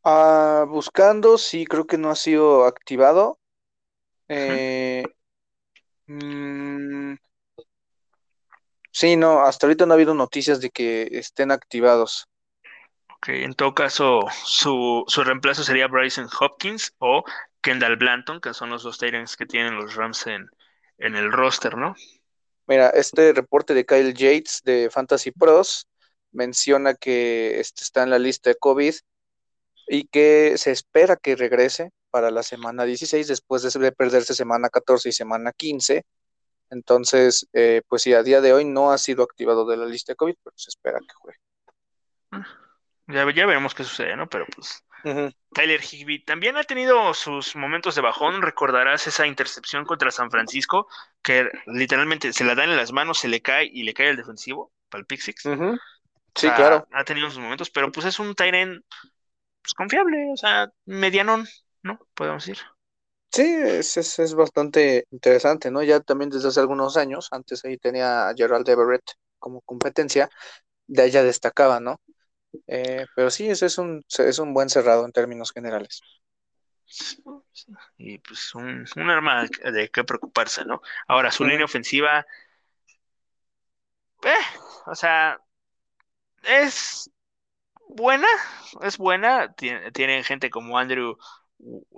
S3: Uh, buscando, sí, creo que no ha sido activado. Eh, mm, sí, no, hasta ahorita no ha habido noticias de que estén activados.
S2: Ok, en todo caso, su, su reemplazo sería Bryson Hopkins o Kendall Blanton, que son los dos Tyrants que tienen los Rams en, en el roster, ¿no?
S3: Mira, este reporte de Kyle Yates de Fantasy Pros menciona que este está en la lista de COVID y que se espera que regrese para la semana 16 después de perderse semana 14 y semana 15. Entonces, eh, pues sí, a día de hoy no ha sido activado de la lista de COVID, pero se espera que juegue.
S2: Ya, ya veremos qué sucede, ¿no? Pero pues Tyler Higby también ha tenido sus momentos de bajón. Recordarás esa intercepción contra San Francisco, que literalmente se la dan en las manos, se le cae y le cae el defensivo para el pick six.
S3: Sí, claro.
S2: Ha tenido sus momentos, pero pues es un Tyren pues, confiable, o sea, medianón, ¿no? Podemos decir.
S3: Sí, es, es, bastante interesante, ¿no? Ya también desde hace algunos años, antes ahí tenía a Gerald Everett como competencia, de ella destacaba, ¿no? Eh, pero sí, ese es un, es un buen cerrado en términos generales.
S2: Y pues un, arma de qué preocuparse, ¿no? Ahora, su línea ofensiva, eh, o sea, es buena, es buena. tienen gente como Andrew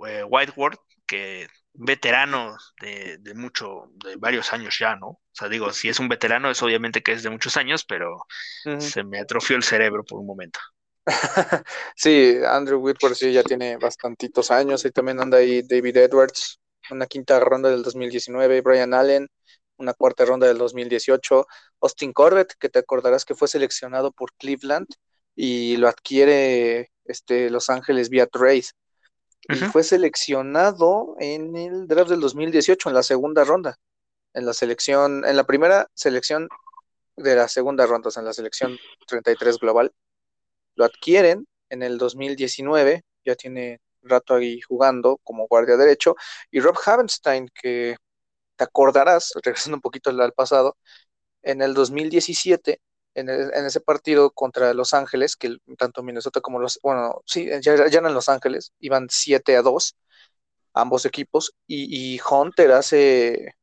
S2: eh, Whiteworth, que veterano de, de, mucho, de varios años ya, ¿no? O sea, digo, si es un veterano, es obviamente que es de muchos años, pero se me atrofió el cerebro por un momento.
S3: sí, Andrew Whitworth sí ya tiene bastantitos años y también anda ahí David Edwards, una quinta ronda del 2019, Brian Allen, una cuarta ronda del 2018, Austin Corbett, que te acordarás que fue seleccionado por Cleveland y lo adquiere este, Los Ángeles vía trade. Y fue seleccionado en el draft del 2018, en la segunda ronda. En la selección, en la primera selección de la segunda ronda, o sea, en la selección 33 global. Lo adquieren en el 2019, ya tiene rato ahí jugando como guardia derecho. Y Rob Havenstein, que te acordarás, regresando un poquito al pasado, en el 2017 en, ese partido contra Los Ángeles, que tanto Minnesota como los, bueno, sí, ya, ya eran Los Ángeles, iban 7 a 2, ambos equipos, y, Hunter hace,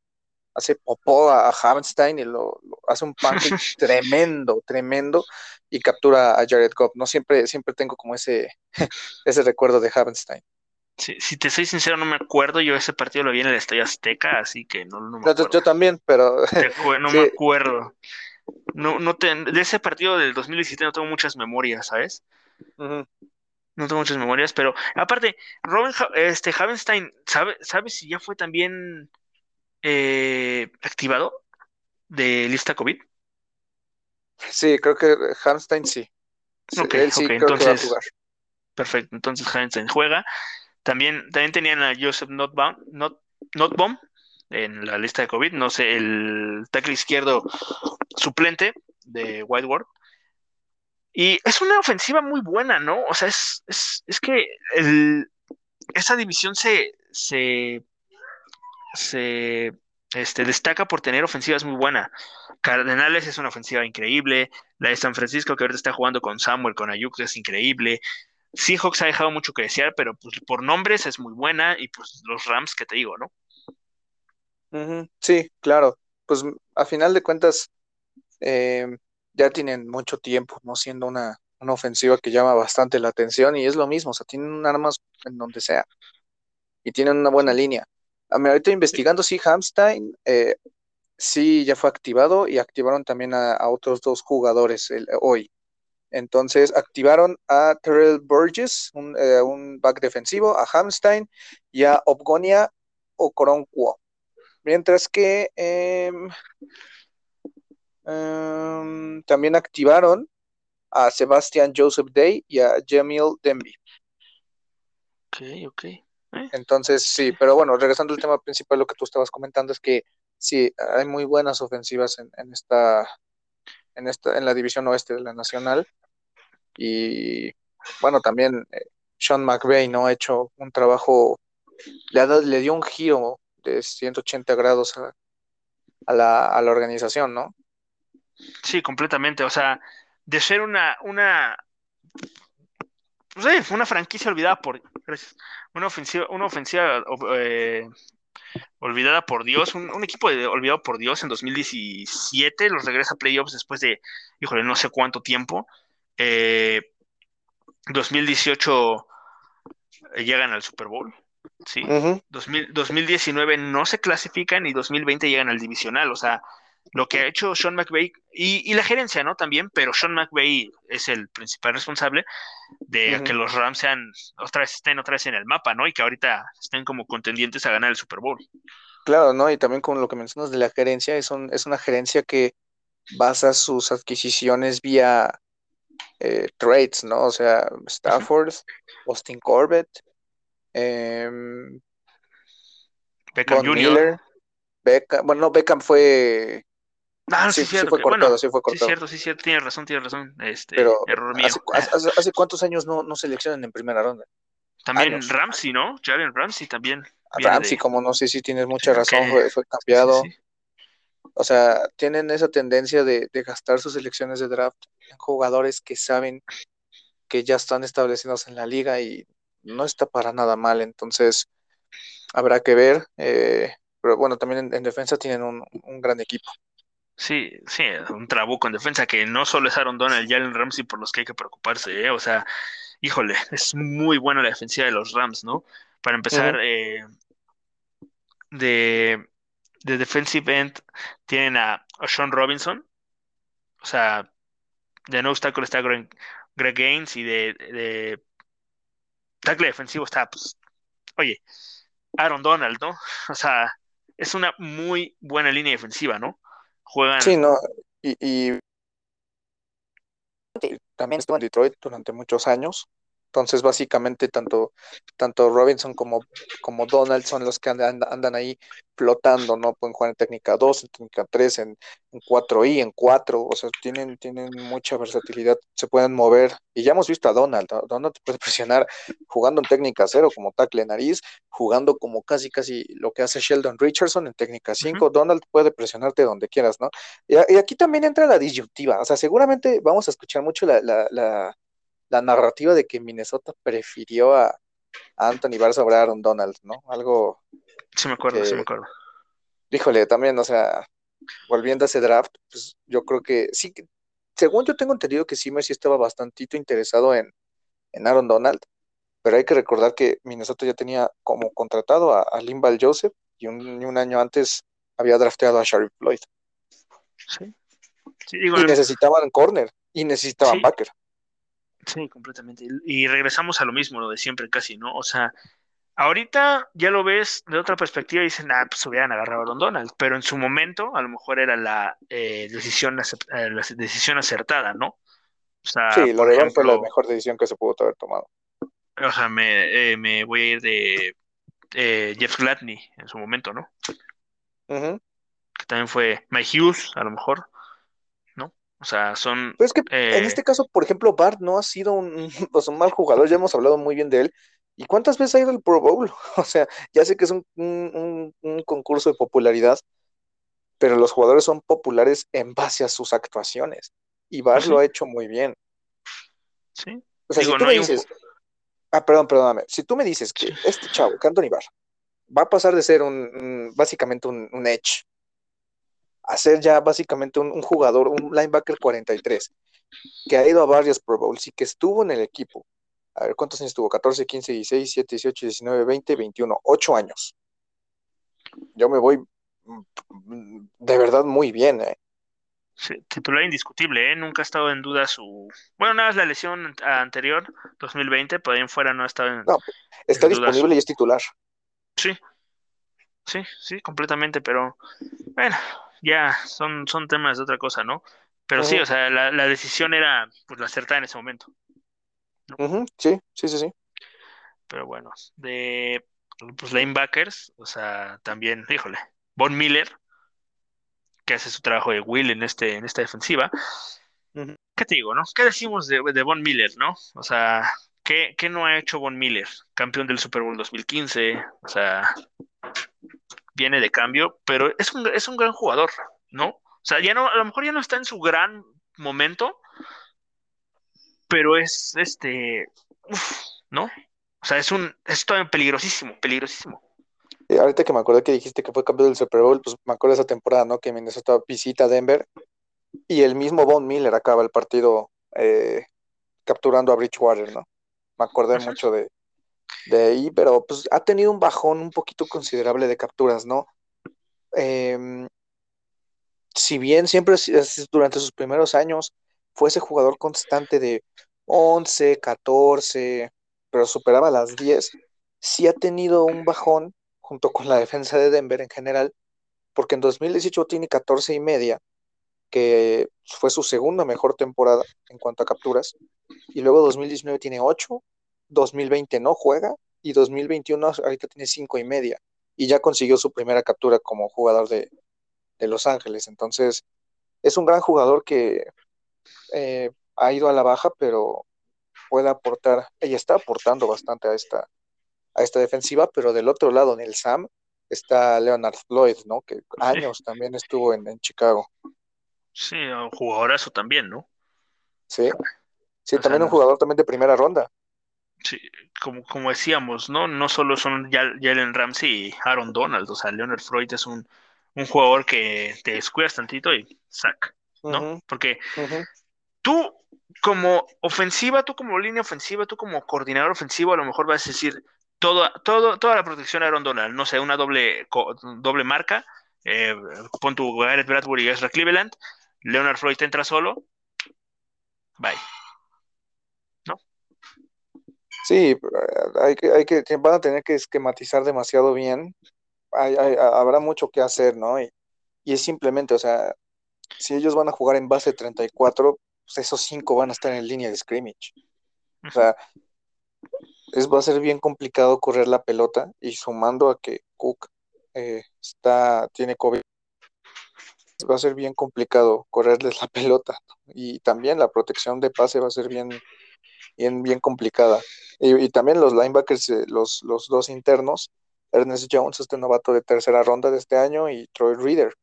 S3: hace popó a, Havenstein y lo, hace un pancake tremendo, tremendo, y captura a Jared Goff. No siempre, siempre tengo como ese, ese recuerdo de Havenstein.
S2: Sí, si te soy sincero, no me acuerdo. Yo ese partido lo vi en el Estadio Azteca, así que no, me acuerdo.
S3: Yo, también, pero.
S2: no me acuerdo no, no de ese partido del 2017 no tengo muchas memorias, ¿sabes? No tengo muchas memorias, pero aparte, Robin este, Havenstein, ¿sabe, ¿sabe si ya fue también eh, activado de lista COVID?
S3: Sí, creo que Havenstein sí.
S2: ok, entonces, Perfecto, entonces Havenstein juega. También, también tenían a Joseph Notbaum, Not, Notbaum en la lista de COVID, no sé, el tackle izquierdo suplente de Whiteward. Y es una ofensiva muy buena, ¿no? O sea, es, es, que el, esa división se, se, se este, destaca por tener ofensivas muy buenas. Cardenales es una ofensiva increíble. La de San Francisco, que ahorita está jugando con Samuel, con Ayuk, es increíble. Seahawks ha dejado mucho que desear, pero pues, por nombres es muy buena. Y pues los Rams, que te digo, ¿no?
S3: Sí, claro. Pues a final de cuentas, eh, ya tienen mucho tiempo, ¿no? Siendo una, ofensiva que llama bastante la atención y es lo mismo, o sea, tienen armas en donde sea y tienen una buena línea. A mí ahorita investigando, sí, Hamstein, eh, sí, ya fue activado y activaron también a, otros dos jugadores hoy. Entonces, activaron a Terrell Burgess, un, eh, un back defensivo, a Hamstein y a Obgonia Okoronkwo. Mientras que em, em, también activaron a Sebastian Joseph Day y a Jamil Denby.
S2: Ok, ok. Eh.
S3: Entonces, sí, pero bueno, regresando al tema principal, lo que tú estabas comentando es que sí, hay muy buenas ofensivas en, esta, en esta, en la división oeste de la Nacional. Y bueno, también eh, Sean McVay, ¿no? Ha hecho un trabajo, le, le dio un giro de 180 grados a, la, a la organización, ¿no?
S2: Sí, completamente. O sea, de ser una, una, pues, una franquicia olvidada por, una ofensiva, una ofensiva eh, olvidada por Dios, un, equipo de, olvidado por Dios en 2017, los regresa a playoffs después de, híjole, no sé cuánto tiempo. 2018 eh, eh, llegan al Super Bowl, ¿sí? 2019 no se clasifican y 2020 llegan al divisional, o sea, lo que ha hecho Sean McVay y, la gerencia, ¿no? También, pero Sean McVay es el principal responsable de que los Rams sean otra vez estén otra vez en el mapa, ¿no? Y que ahorita estén como contendientes a ganar el Super Bowl.
S3: Claro, ¿no? Y también con lo que mencionas de la gerencia, es, es una gerencia que basa sus adquisiciones vía eh, trades, ¿no? O sea, Stafford, Austin Corbett, em,
S2: Beckham Jr.
S3: Beckham, bueno, no, Beckham fue
S2: Ah, sí,
S3: sí, fue cortado, sí fue cortado.
S2: Sí, cierto, sí, cierto, tiene razón, tiene razón. Este,
S3: Pero
S2: error mío.
S3: Hace, hace, cuántos años no, no seleccionan en primera ronda?
S2: También Ramsey, ¿no? Jalen Ramsey también.
S3: Ramsey, como no sé si tienes mucha razón, fue, fue, cambiado. o sea, tienen esa tendencia de, de, gastar sus selecciones de draft en jugadores que saben que ya están establecidos en la liga y no está para nada mal. Entonces, habrá que ver. Eh, pero bueno, también en, en defensa tienen un, un gran equipo.
S2: Sí, sí, un trabuco en defensa que no solo es Aaron Donald y Allen Ramsey por los que hay que preocuparse, ¿eh? o sea, híjole, es muy buena la defensiva de los Rams, ¿no? Para empezar, eh, de, de defensive end tienen a, Sean Robinson, o sea, de no tackle está Greg, Gaines y de, de tackle defensivo está, pues, oye, Aaron Donald, ¿no? O sea, es una muy buena línea defensiva, ¿no? Juegan.
S3: Sí, no, y, y también estuvo en Detroit durante muchos años. Entonces, básicamente, tanto, tanto Robinson como, como Donald son los que andan, andan ahí flotando, ¿no? Pueden jugar en técnica 2, en técnica 3, en, en 4i, en 4, o sea, tienen, tienen mucha versatilidad, se pueden mover. Y ya hemos visto a Donald, Donald puede presionar jugando en técnica 0 como tackle nariz, jugando como casi, casi lo que hace Sheldon Richardson en técnica 5. Donald puede presionarte donde quieras, ¿no? Y, y, aquí también entra la disyuntiva, o sea, seguramente vamos a escuchar mucho la, la, la la narrativa de que Minnesota prefirió a, Anthony Barr sobre Aaron Donald, ¿no? Algo.
S2: Sí, me acuerdo, sí me acuerdo.
S3: Híjole, también, o sea, volviendo a ese draft, pues yo creo que sí, según yo tengo entendido que Zimmer sí estaba bastantito interesado en, en Aaron Donald, pero hay que recordar que Minnesota ya tenía como contratado a, a Limbal Joseph y un, año antes había drafteado a Sharif Floyd.
S2: Sí.
S3: y necesitaban corner y necesitaban backer.
S2: Sí, completamente. Y regresamos a lo mismo, lo de siempre casi, ¿no? O sea, ahorita ya lo ves de otra perspectiva y dicen, ah, pues hubieran agarrado a Don Donald, pero en su momento a lo mejor era la, eh, decisión, eh, la decisión acertada, ¿no?
S3: O sea, sí, lo de fue la mejor decisión que se pudo haber tomado.
S2: O sea, me, eh, me voy a ir de Jeff Gladney en su momento, ¿no? Que también fue Mike Hughes, a lo mejor. O sea, son.
S3: Pues es que en este caso, por ejemplo, Bart no ha sido un, pues, un mal jugador, ya hemos hablado muy bien de él. ¿Y cuántas veces ha ido al Pro Bowl? O sea, ya sé que es un, un, un concurso de popularidad, pero los jugadores son populares en base a sus actuaciones. Y Bart lo ha hecho muy bien.
S2: Sí.
S3: O sea, si tú me dices. Ah, perdón, perdóname. Si tú me dices que este chavo, que Anthony Barr, va a pasar de ser un, básicamente un, un edge a ser ya básicamente un, jugador, un linebacker 43, que ha ido a varios Pro Bowls y que estuvo en el equipo. A ver, ¿cuántos años estuvo? 14, 15, 16, 17, 18, 19, 20, 21, 8 años. Yo me voy mm, de verdad muy bien, ¿eh?
S2: Sí, titular indiscutible, ¿eh? Nunca ha estado en duda su... Bueno, nada más la lesión anterior, 2020, por ahí en fuera no ha estado en...
S3: No, está disponible y es titular.
S2: Sí, sí, sí, completamente, pero bueno, ya son, son temas de otra cosa, ¿no? Pero sí, o sea, la, la, decisión era pues la acertada en ese momento.
S3: Sí, sí, sí, sí.
S2: Pero bueno, de pues linebackers, o sea, también, híjole, Von Miller, que hace su trabajo de Will en este, en esta defensiva. ¿Qué te digo, no? ¿Qué decimos de, de Von Miller, no? O sea, ¿qué, ¿qué no ha hecho Von Miller? Campeón del Super Bowl 2015, o sea, viene de cambio, pero es un, es un gran jugador, ¿no? O sea, ya no, a lo mejor ya no está en su gran momento, pero es este, uf, ¿no? O sea, es un, es todavía peligrosísimo, peligrosísimo.
S3: Eh, ahorita que me acordé que dijiste que fue campeón del Super Bowl, pues me acuerdo de esa temporada, ¿no? Que Minnesota visita Denver y el mismo Von Miller acaba el partido eh, capturando a Bridgewater, ¿no? Me acordé mucho de, de ahí, pero pues ha tenido un bajón un poquito considerable de capturas, ¿no? Em, si bien siempre durante sus primeros años fue ese jugador constante de 11, 14, pero superaba las 10, sí ha tenido un bajón junto con la defensa de Denver en general, porque en 2018 tiene 14 y media, que fue su segunda mejor temporada en cuanto a capturas, y luego 2019 tiene 8, 2020 no juega, y 2021 ahorita tiene 5 y media, y ya consiguió su primera captura como jugador de, de Los Ángeles, entonces es un gran jugador que eh, ha ido a la baja, pero puede aportar, ella está aportando bastante a esta, a esta defensiva, pero del otro lado, en el SAM, está Leonard Floyd, ¿no? Que años también estuvo en, Chicago.
S2: Sí, un jugadorazo también, ¿no?
S3: Sí, sí, también un jugador también de primera ronda.
S2: Sí, como, como decíamos, ¿no? No solo son Jalen Ramsey y Aaron Donald, o sea, Leonard Floyd es un, un jugador que te descuidas tantito y saca, ¿no? Porque tú como ofensiva, tú como línea ofensiva, tú como coordinador ofensivo, a lo mejor vas a decir, todo, todo, toda la protección a Aaron Donald, no sé, una doble, doble marca, eh, pon tu Garrett Bradbury y Ezra Cleveland, Leonard Floyd te entra solo, bye.
S3: Sí, hay que, hay que, van a tener que esquematizar demasiado bien, habrá mucho que hacer, ¿no? Y, y, es simplemente, o sea, si ellos van a jugar en base 34, pues esos cinco van a estar en línea de scrimmage. O sea, es, va a ser bien complicado correr la pelota y sumando a que Cook eh, está, tiene COVID, va a ser bien complicado correrles la pelota y también la protección de pase va a ser bien, bien, bien complicada. Y, también los linebackers, eh, los, los dos internos, Ernest Jones, este novato de tercera ronda de este año, y Troy Reader.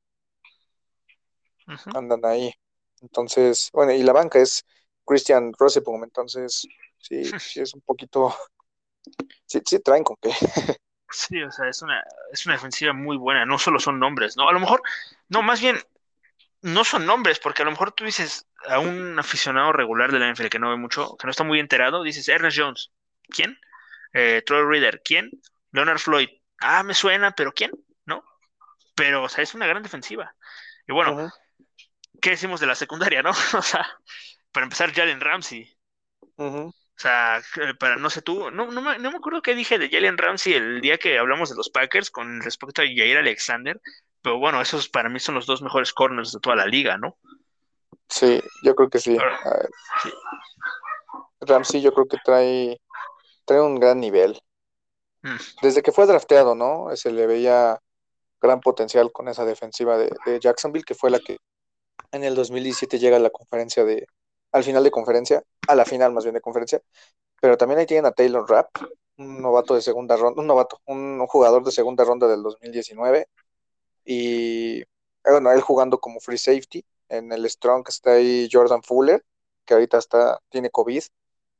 S3: Andan ahí. Entonces, bueno, y la banca es Christian Rosebum, entonces sí, sí es un poquito, sí, sí traen con qué.
S2: Sí, o sea, es una, es una defensiva muy buena, no solo son nombres, ¿no? A lo mejor, no, más bien, no son nombres, porque a lo mejor tú dices a un aficionado regular de la NFL que no ve mucho, que no está muy enterado, dices Ernest Jones, ¿quién? Eh, Troy Reader, ¿quién? Leonard Floyd, ah, me suena, pero ¿quién? ¿No? Pero, o sea, es una gran defensiva. Y bueno, ¿qué decimos de la secundaria, no? o sea, para empezar, Jalen Ramsey. O sea, para, no sé tú, no, no, me, no me acuerdo qué dije de Jalen Ramsey el día que hablamos de los Packers con respecto a Jair Alexander, pero bueno, esos para mí son los dos mejores corners de toda la liga, ¿no?
S3: Sí, yo creo que sí. Ramsey yo creo que trae, trae un gran nivel. Mm. Desde que fue drafteado, ¿no? Se le veía gran potencial con esa defensiva de, Jacksonville, que fue la que en el 2017 llega a la conferencia de, al final de conferencia, a la final más bien de conferencia, pero también ahí tienen a Taylor Rapp, un novato de segunda ronda, un novato, un, jugador de segunda ronda del 2019, y bueno, él jugando como free safety, en el Strong está ahí Jordan Fuller, que ahorita está, tiene COVID,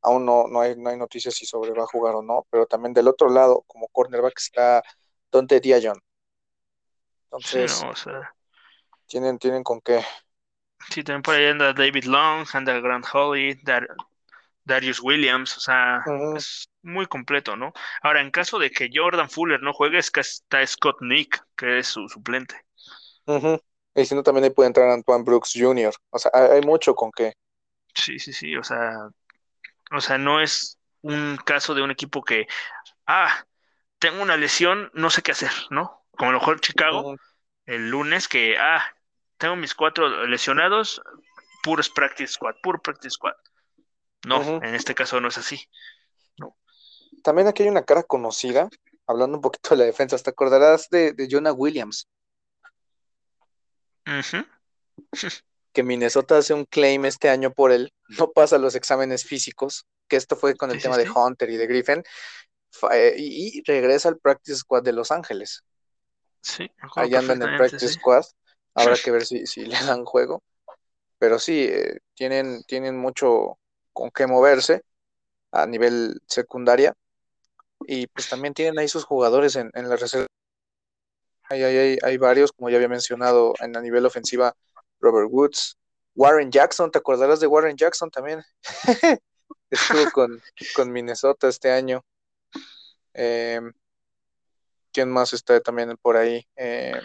S3: aún no, no, hay, no hay noticias si sobre va a jugar o no, pero también del otro lado, como cornerback, está Dante Dijon. Entonces, tienen, tienen con qué.
S2: Sí, también por ahí anda David Long, anda Grant Holly, Darius Williams, o sea, es muy completo, ¿no? Ahora, en caso de que Jordan Fuller no juegue, es que está Scott Nick, que es su suplente.
S3: Y si no, también ahí puede entrar Antoine Brooks Jr. O sea, hay mucho con qué.
S2: Sí, sí, sí, o sea, o sea, no es un caso de un equipo que, ah, tengo una lesión, no sé qué hacer, ¿no? Como a lo mejor Chicago, el lunes que, ah, tengo mis cuatro lesionados, puros practice squad, puro practice squad. No, en este caso no es así. No.
S3: También aquí hay una cara conocida, hablando un poquito de la defensa, ¿te acordarás de, de Jonah Williams? que Minnesota hace un claim este año por él, no pasa los exámenes físicos, que esto fue con el tema de Hunter y de Griffin, eh, y, regresa al Practice Squad de Los Ángeles.
S2: Sí,
S3: ahí andan en el Practice Squad, habrá que ver si, si, le dan juego, pero sí, eh, tienen, tienen mucho con qué moverse a nivel secundaria, y pues también tienen ahí sus jugadores en, en la reserva. Hay, hay, hay varios, como ya había mencionado, en a nivel ofensiva, Robert Woods, Warren Jackson, ¿te acordarás de Warren Jackson también? Estuvo con, con, Minnesota este año. Eh, ¿Quién más está también por ahí? Eh,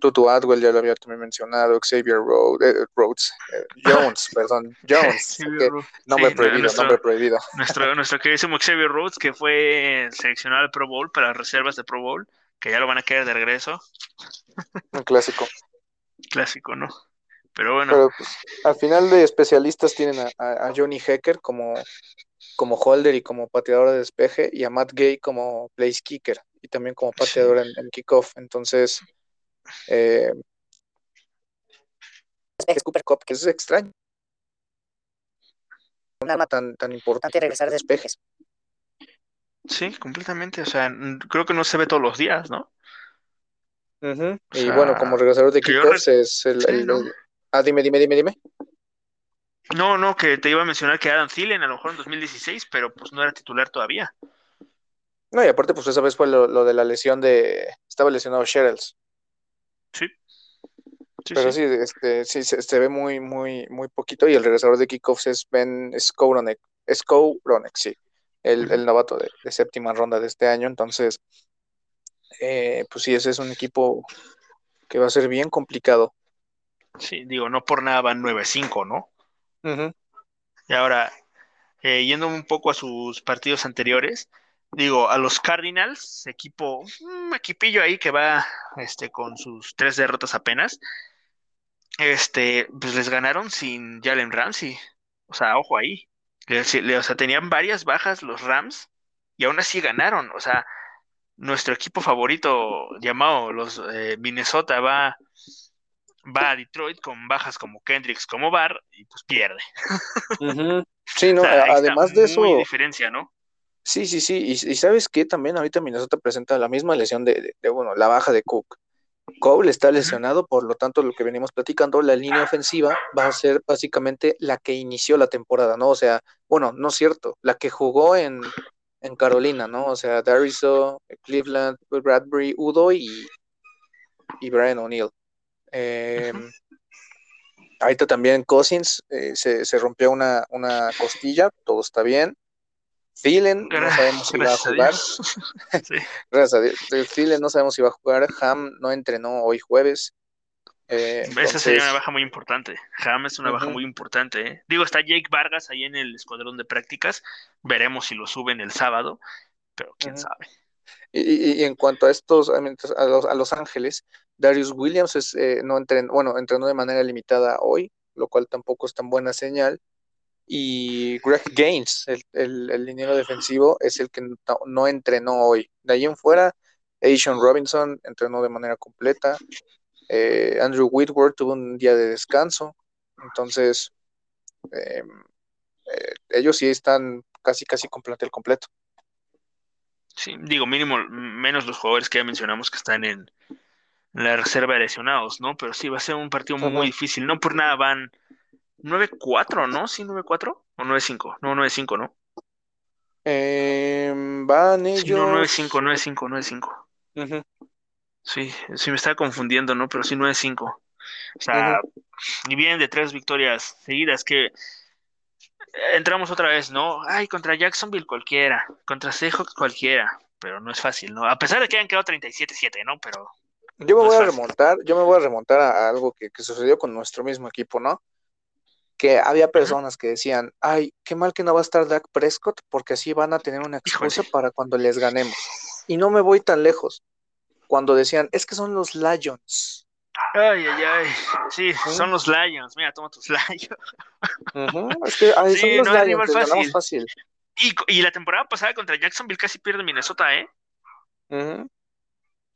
S3: Tutu Atwell, ya lo había también mencionado, Xavier eh, Rhodes, eh, Jones, perdón, Jones, nombre prohibido, nuestro, nombre prohibido.
S2: Nuestro, nuestro queridísimo Xavier Rhodes, que fue seleccionado al Pro Bowl para reservas de Pro Bowl, que ya lo van a quedar de regreso.
S3: Un clásico.
S2: Clásico, ¿no? Pero bueno.
S3: Pero, pues, al final de especialistas tienen a, a, Johnny Hecker como, como holder y como pateador de despeje y a Matt Gay como place kicker y también como pateador sí. en, en kickoff. Entonces, eh, es Cooper Cup, que es extraño. Un arma tan, tan importante regresar de despejes.
S2: Sí, completamente. O sea, creo que no se ve todos los días, ¿no?
S3: Uh -huh. Y sea, bueno, como regresador de kickoffs es el, sí, el, ¿no? el, Ah, dime, dime, dime, dime.
S2: No, no, que te iba a mencionar que Adam Thielen a lo mejor en 2016, pero pues no era titular todavía.
S3: No, y aparte, pues esa vez fue lo, lo de la lesión de. Estaba lesionado Sherrills.
S2: Sí.
S3: sí Pero sí, sí este, sí se, se, ve muy, muy, muy poquito. Y el regresador de kickoffs es Ben Skowronek. Skowronek, sí. El, uh -huh. el novato de, de, séptima ronda de este año. Entonces, eh, pues sí, ese es un equipo que va a ser bien complicado.
S2: Sí, digo, no por nada van 9-5, ¿no?
S3: Uh -huh.
S2: Y ahora, eh, yendo un poco a sus partidos anteriores, digo, a los Cardinals, equipo, un equipillo ahí que va este, con sus tres derrotas apenas, este, pues les ganaron sin Jalen Ramsey. O sea, ojo ahí. O sea, tenían varias bajas los Rams y aún así ganaron. O sea, nuestro equipo favorito llamado los eh, Minnesota va va a Detroit con bajas como Kendricks, como Barr, y pues pierde.
S3: Uh -huh. Sí, no, o sea, además de eso.
S2: Muy diferencia, ¿no?
S3: Sí, sí, sí. Y, y, sabes que también ahorita Minnesota presenta la misma lesión de, de, de, bueno, la baja de Cook. Cole está lesionado, por lo tanto, lo que venimos platicando, la línea ofensiva va a ser básicamente la que inició la temporada, ¿no? O sea, bueno, no es cierto, la que jugó en, en Carolina, ¿no? O sea, Dariso, Cleveland, Bradbury, Udo y, y Brian O'Neill. Eh, uh -huh. Ahorita también Cousins eh, se, se, rompió una, una, costilla, todo está bien. Thielen, no sabemos si va a jugar. Gracias a Dios. Thielen no sabemos si va a jugar. Ham no entrenó hoy jueves.
S2: Eh, entonces... Esa sería una baja muy importante. Ham es una uh -huh. baja muy importante. ¿eh? Digo, está Jake Vargas ahí en el escuadrón de prácticas. Veremos si lo suben el sábado, pero quién uh -huh. sabe.
S3: Y, y, y, en cuanto a estos, a los, a los Ángeles, Darius Williams es, eh, no entrenó, bueno, entrenó de manera limitada hoy, lo cual tampoco es tan buena señal. Y Greg Gaines, el, el, el liniero defensivo, es el que no, no, entrenó hoy. De ahí en fuera, Asian Robinson entrenó de manera completa. Eh, Andrew Whitworth tuvo un día de descanso. Entonces, eh, ellos sí están casi, casi con plantel completo.
S2: Sí, digo, mínimo, menos los jugadores que ya mencionamos que están en, la reserva de lesionados, ¿no? Pero sí, va a ser un partido muy, muy difícil. No por nada van 9-4, ¿no? ¿Sí, 9-4? ¿O 9-5? No, 9-5, ¿no?
S3: Eh, van ellos...
S2: Sí, no, 9-5, 9-5, 9-5. Uh -huh. Sí, sí me estaba confundiendo, ¿no? Pero sí 9-5. O sea, uh -huh. y vienen de tres victorias seguidas que entramos otra vez, ¿no? Ay, contra Jacksonville cualquiera, contra Seahawks cualquiera, pero no es fácil, ¿no? A pesar de que hayan quedado 37-7, ¿no? Pero
S3: yo me voy a remontar, yo me voy a remontar a, algo que, que, sucedió con nuestro mismo equipo, ¿no? Que había personas que decían, ay, qué mal que no va a estar Dak Prescott, porque así van a tener una excusa Híjole. para cuando les ganemos. Y no me voy tan lejos. Cuando decían, es que son los Lions.
S2: Ay, ay, ay. Sí, ¿Sí? son los Lions. Mira, toma tus Lions.
S3: Uh -huh. Es que ay, sí, son los no Lions, fácil. fácil.
S2: Y, y, la temporada pasada contra Jacksonville casi pierde Minnesota, ¿eh?
S3: Uh -huh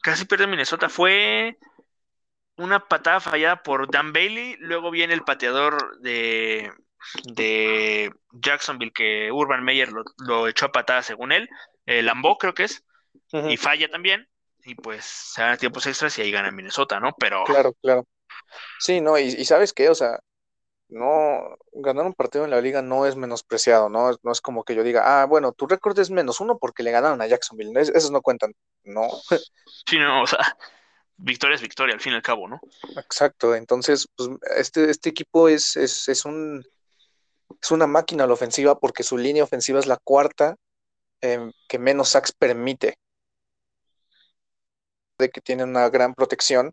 S2: casi pierde Minnesota. Fue una patada fallada por Dan Bailey. Luego viene el pateador de, de Jacksonville, que Urban Meyer lo, lo, echó a patada según él. Eh, Lambeau creo que es. Uh -huh. Y falla también. Y pues se dan tiempos extras y ahí gana Minnesota, ¿no? Pero.
S3: Claro, claro. Sí, no, y, y sabes qué, o sea, no, ganar un partido en la liga no es menospreciado, ¿no? No es como que yo diga, ah, bueno, tu récord es menos uno porque le ganaron a Jacksonville, esos no cuentan, no.
S2: Sí, no, o sea, victoria es victoria, al fin y al cabo, ¿no?
S3: Exacto, entonces, pues, este, este equipo es, es, es un, es una máquina a la ofensiva porque su línea ofensiva es la cuarta em, que menos sacks permite. De que tiene una gran protección.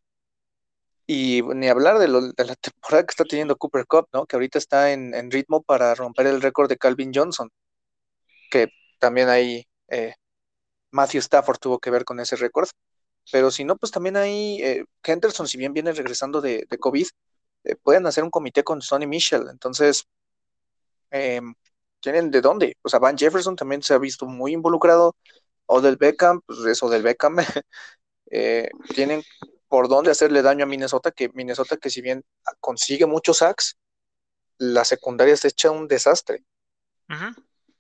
S3: Y ni hablar de, lo- de la temporada que está teniendo Cooper Cup, ¿no? Que ahorita está en, en ritmo para romper el récord de Calvin Johnson. Que también ahí eh, Matthew Stafford tuvo que ver con ese récord. Pero si no, pues también ahí eh, Henderson, si bien viene regresando de, de COVID, eh, pueden hacer un comité con Sonny Michel. Entonces, em, ¿tienen de dónde? O sea, Van Jefferson también se ha visto muy involucrado. Odell Beckham, pues es Odell Beckham. Eh, tienen por dónde hacerle daño a Minnesota, que Minnesota que si bien consigue muchos sacks, la secundaria se echa un desastre.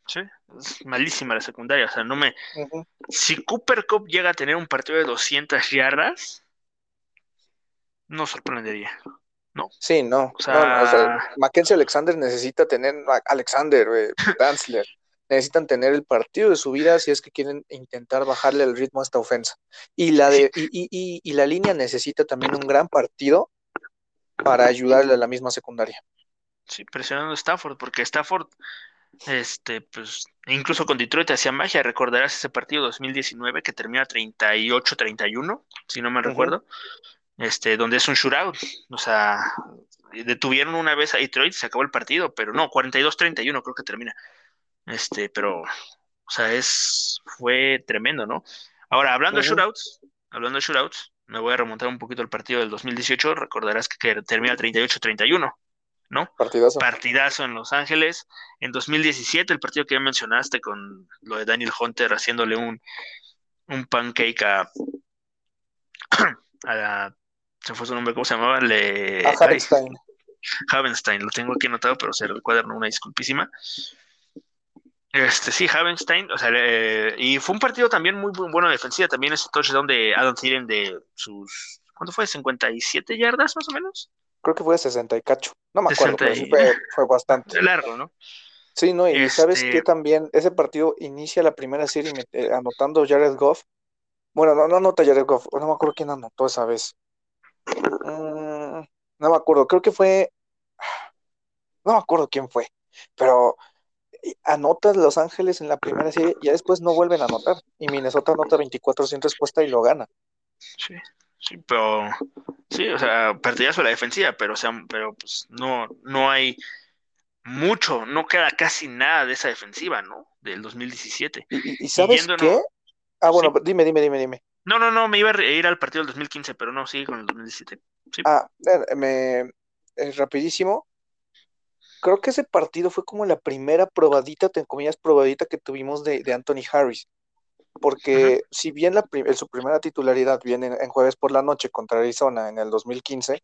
S2: Sí, es malísima la secundaria. O sea, no me. Si Cooper Cup llega a tener un partido de 200 yardas, no sorprendería.
S3: Sí, no.
S2: O sea-
S3: no, no, o sea, Mackenzie Alexander necesita tener, a- Alexander, eh, Dantzler, necesitan tener el partido de su vida si es que quieren intentar bajarle el ritmo a esta ofensa. Y la, de, y, y- y- y la línea necesita también un gran partido para ayudarle a la misma secundaria.
S2: Sí, presionando a Stafford, porque Stafford, este, pues, incluso con Detroit hacía magia. Recordarás ese partido 2019 que termina 38-31, si no me recuerdo, este, donde es un shootout. O sea, detuvieron una vez a Detroit, se acabó el partido, pero no, 42-31 creo que termina. Este, pero, o sea, es, fue tremendo, ¿no? Ahora, hablando de shootouts, hablando de shootouts, me voy a remontar un poquito al partido del 2018. Recordarás que, que termina 38-31, ¿no?
S3: Partidazo.
S2: partidazo en Los Ángeles. En 2017, el partido que ya mencionaste con lo de Daniel Hunter haciéndole un, un pancake a, a la- se fue su nombre, ¿cómo se llamaba? Le,
S3: A
S2: ay,
S3: Hartenstein.
S2: Havenstein, lo tengo aquí anotado, pero se el cuaderno, una disculpísima. Este, sí, Havenstein, o sea, eh, y fue un partido también muy, muy bueno de defensiva, también ese touchdown de Adam Thielen de sus, ¿cuánto fue? ¿57 yardas más o menos?
S3: Creo que fue de 60 y cacho. No me acuerdo,
S2: 60
S3: pero sí fue, fue bastante.
S2: Largo, ¿no?
S3: Sí, no, y sabes
S2: Este-
S3: que también ese partido inicia la primera serie eh, anotando Jared Goff. Bueno, no, no anota Jared Goff, no me acuerdo quién anotó esa vez. Mm, no me acuerdo, creo que fue. No me acuerdo quién fue, pero eh, anota Los Ángeles en la primera serie y ya después no vuelven a anotar. Y Minnesota anota 24 sin respuesta y lo gana.
S2: Sí, sí, pero sí, o sea, partidazo la defensiva, pero o sea, pero pues no, no hay mucho, no queda casi nada de esa defensiva, ¿no? Del 2017.
S3: ¿Y, y- sabes
S2: yéndonos-
S3: qué? Ah, bueno,
S2: Sí.
S3: dime, dime, dime, dime.
S2: No, no, no, me iba a ir al partido del 2015, pero no, sigue con el 2017. Sí,
S3: Ah, me, eh, rapidísimo. Creo que ese partido fue como la primera probadita, entre comillas, probadita que tuvimos de, de Anthony Harris. Porque si bien la su primera titularidad viene en, en jueves por la noche contra Arizona en el 2015,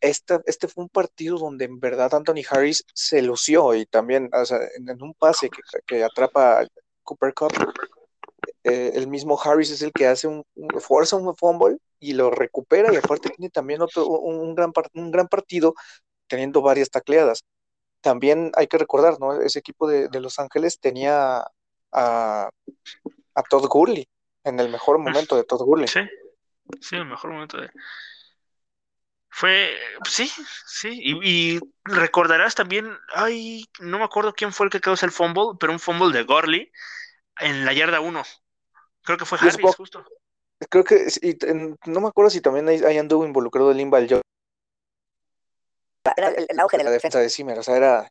S3: este, este fue un partido donde en verdad Anthony Harris se lució y también o sea, en, en un pase que, que atrapa a Cooper Cup, eh, el mismo Harris es el que hace un, un- fuerza un fumble y lo recupera y aparte tiene también otro, un, un gran, un gran partido teniendo varias tacleadas. También hay que recordar, ¿no? Ese equipo de, de Los Ángeles tenía a, a Todd Gurley en el mejor momento de Todd Gurley.
S2: sí, sí, el mejor momento de... Fue, sí, sí, y, y recordarás también, ay, no me acuerdo quién fue el que causó el fumble, pero un fumble de Gorley en la yarda 1. Creo que fue Harris, justo.
S3: Creo que, y, en- no me acuerdo si también ahí, ahí anduvo involucrado el Limbal
S4: Era el, el auge de
S3: la
S4: defensa.
S3: de Zimmer, o sea, era,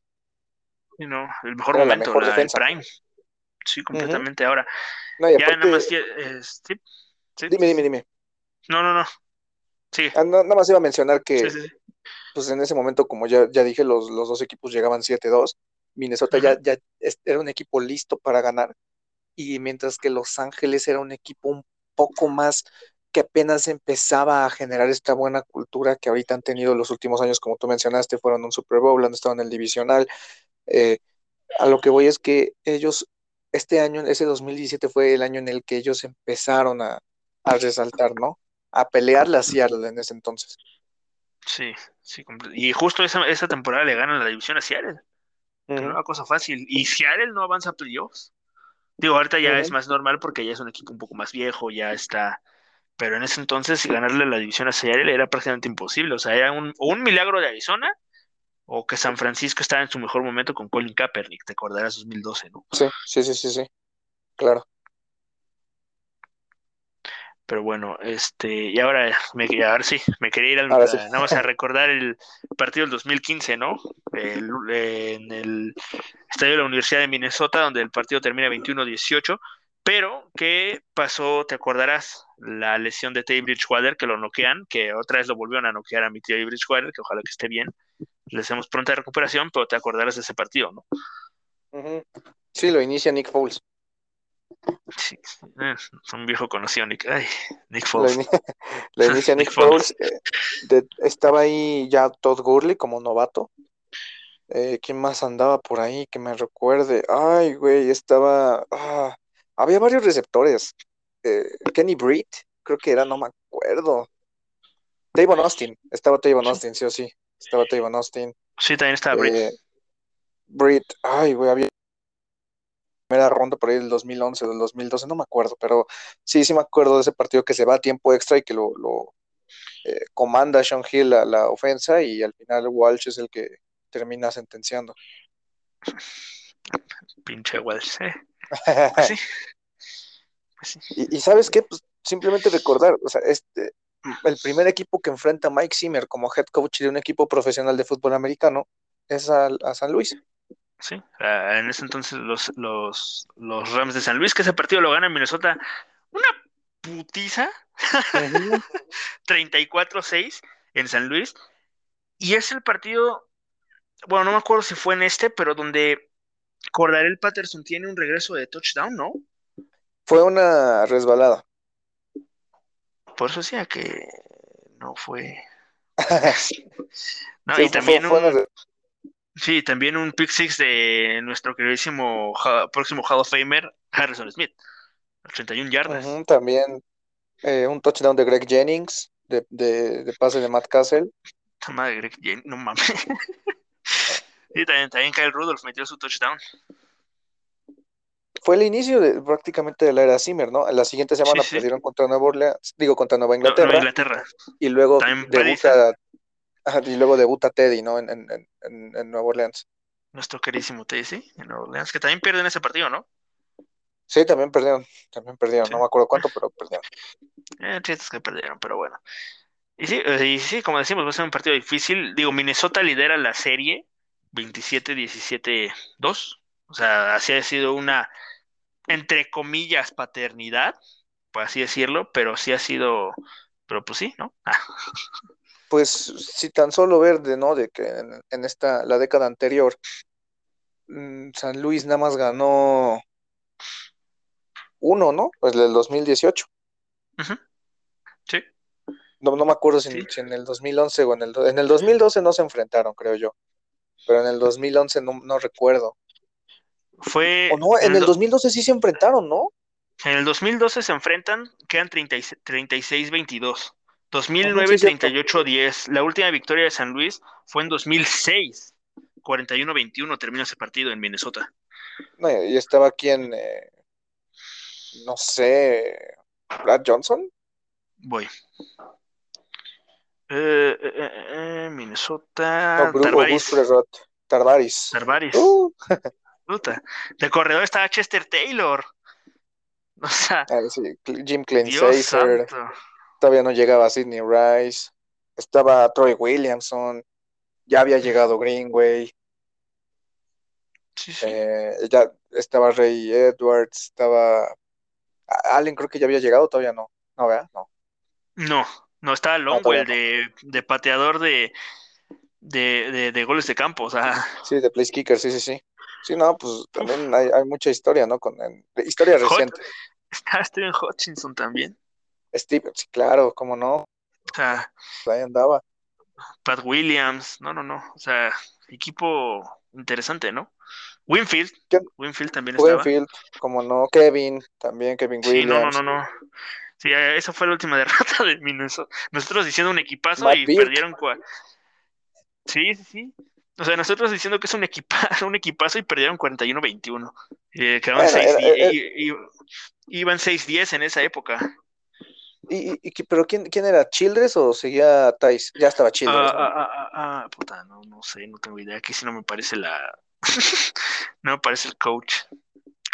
S2: Sí, no, el mejor
S3: Era la
S2: momento,
S3: mejor
S2: la, el
S3: defensa.
S2: prime. Sí, completamente. Ahora,
S3: no, y
S2: ya
S3: aparte,
S2: nada más, eh, sí, sí.
S3: dime, dime, dime.
S2: No, no, no. Sí,
S3: Ah, no- nada más iba a mencionar que,
S2: sí, sí, sí.
S3: pues en ese momento, como ya, ya dije, los, los dos equipos llegaban 7-2. Minnesota ya, ya era un equipo listo para ganar. Y mientras que Los Ángeles era un equipo un poco más que apenas empezaba a generar esta buena cultura que ahorita han tenido los últimos años, como tú mencionaste, fueron un Super Bowl, han estado en el divisional. Eh, a lo que voy es que ellos, este año, ese 2017 fue el año en el que ellos empezaron a, a resaltar, ¿no? A pelearle a Seattle en ese entonces.
S2: Sí, sí, Y justo esa, esa temporada le ganan la división a Seattle, que no
S3: Ujú.
S2: era cosa fácil. Y Seattle no avanza a playoffs. Digo, ahorita ya es más normal porque ya es un equipo un poco más viejo, ya está, pero en ese entonces ganarle la división a Seattle era prácticamente imposible. O sea, era un, o un milagro de Arizona o que San Francisco estaba en su mejor momento con Colin Kaepernick, te acordarás 2012, ¿no?
S3: Sí, sí, sí, sí, sí. Claro.
S2: Pero bueno, este, y ahora, me, ahora sí, me quería ir al,
S3: Ahora sí.
S2: nada más a recordar el partido del 2015, ¿no? El- en el estadio de la Universidad de Minnesota, donde el partido termina 21-18, pero que pasó, te acordarás, la lesión de Teddy Bridgewater, que lo noquean, que otra vez lo volvieron a noquear a mi tío Bridgewater, que ojalá que esté bien. Le hacemos pronta recuperación, pero te acordarás de ese partido, ¿no?
S3: Sí, lo inicia Nick Foles.
S2: Sí, es un viejo conocido, Nick, ay, Nick
S3: Lo,
S2: Foles.
S3: lo inicia
S2: Nick
S3: Nick
S2: Foles.
S3: Foles. eh, de- estaba ahí ya Todd Gurley como novato. Eh, ¿quién más andaba por ahí que me recuerde? Ay, güey, estaba. ah, había varios receptores. Eh, Kenny Britt, creo que era, no me acuerdo. Tavon Austin, estaba Tavon. Austin, sí o sí. Estaba Tavon Austin.
S2: Sí, también estaba Britt.
S3: Eh, Britt, ay, güey, había primera ronda por ahí del 2011, del 2012, no me acuerdo, pero sí, sí me acuerdo de ese partido que se va a tiempo extra y que lo, lo, eh, comanda Sean Hill la, la ofensa y al final Walsh es el que termina sentenciando.
S2: Pinche Wells, eh. Pues sí. Pues sí.
S3: Y, y ¿sabes qué? Pues simplemente recordar, o sea, este, el primer equipo que enfrenta a Mike Zimmer como head coach de un equipo profesional de fútbol americano es al- a, San Luis.
S2: Sí, en ese entonces los, los, los Rams de San Luis, que ese partido lo gana Minnesota, una putiza, 34-6 en San Luis, y es el partido, bueno, no me acuerdo si fue en este, pero donde Cordarel Patterson tiene un regreso de touchdown, ¿no?
S3: Fue una resbalada.
S2: Por eso decía que no fue. No,
S3: Sí,
S2: y también
S3: fue
S2: un, sí, también un pick six de nuestro queridísimo ha- próximo Hall of Famer, Harrison Smith, 31 yardas.
S3: También eh, un touchdown de Greg Jennings, de, de, de pase de Matt Castle.
S2: Esta madre, Greg Jane- no mames. Y también, también Kyle Rudolph metió su touchdown.
S3: Fue el inicio de, prácticamente de la era Zimmer, ¿no? La siguiente semana
S2: sí.
S3: perdieron contra Nueva Orleans, digo, contra Nueva
S2: No, Nueva
S3: Inglaterra,
S2: Inglaterra.
S3: y luego
S2: También
S3: debuta, ajá, y luego debuta Teddy, ¿no? En, en, en, en- Nueva Orleans.
S2: Nuestro queridísimo Tennessee en Nueva Orleans, que también pierden ese partido, ¿no?
S3: Sí, también perdieron, también perdieron,
S2: Sí.
S3: no me acuerdo cuánto, pero perdieron.
S2: Eh, chistes que perdieron, pero bueno. Y sí, eh, y sí, como decimos, va a ser un partido difícil. Digo, Minnesota lidera la serie 27-17-2. O sea, así ha sido una, entre comillas, paternidad, por así decirlo, pero sí ha sido, pero pues sí, ¿no? Ah,
S3: Pues si tan solo ver de, ¿no? De que en, en esta, la década anterior, mm, San Luis nada más ganó uno, ¿no? Pues el 2018.
S2: ujú. Sí,
S3: No, no me acuerdo si,
S2: Sí.
S3: si en el 2011 o en el, en el 2012 no se enfrentaron, creo yo. Pero en el 2011 no, no recuerdo.
S2: fue.
S3: O no, en el
S2: do-
S3: 2012 sí se enfrentaron, ¿no?
S2: En el 2012 se enfrentan, quedan 36 36-22.
S3: Ajá,
S2: 2009,
S3: sí, cierto.
S2: 38-10. La última victoria de San Luis fue en 2006. 41-21 termina ese partido en Minnesota.
S3: No, y estaba aquí en, eh, no sé, Brad Johnson.
S2: Voy. Eh, eh, eh, Minnesota.
S3: No,
S2: Tarvaris.
S3: Tarvaris.
S2: Tarvaris.
S3: Uh,
S2: Puta. De corredor estaba Chester Taylor. O sea,
S3: ah, sí, Jim. Todavía no llegaba Sidney Rice. Estaba Troy Williamson. Ya había llegado Greenway.
S2: Sí, sí.
S3: eh, ya estaba Ray Edwards. Estaba Allen, creo que ya había llegado. Todavía no. No, ¿verdad? No.
S2: No, no
S3: todavía
S2: Longwell de, de pateador de, de, de, de goles de campo. O sea,
S3: Sí, de Place Kicker, sí, sí, sí. Sí, no, pues también hay, hay mucha historia, ¿no? Con, en- historia
S2: Hot-
S3: reciente.
S2: está Steven Hutchinson también.
S3: Steve, sí, claro, cómo no.
S2: O sea,
S3: Ahí andaba.
S2: Pat Williams. No, no, no. O sea, equipo interesante, ¿no? Winfield.
S3: ¿Qué?
S2: Winfield también estaba.
S3: Winfield, cómo no. Kevin, también Kevin
S2: Sí, no, no,
S3: Williams.
S2: no, no. Sí, eh, esa fue la última derrota de Minnesota. Nosotros diciendo un equipazo y perdieron. cua- Sí, sí, sí. O sea, nosotros diciendo que es un equipazo, un equipazo y perdieron 41-21. Eh, quedaron
S3: Bueno,
S2: seis
S3: era-
S2: die-
S3: era-
S2: i- i- iban 6-10 en esa época.
S3: ¿Y, y- y- pero quién, quién era? ¿Childress o seguía Thais? Ya estaba
S2: Ah,
S3: Childress, ¿no?
S2: ah, ah, ah, ah, puta, no, no sé, no tengo idea. Aquí sí no me parece la. No me parece el coach.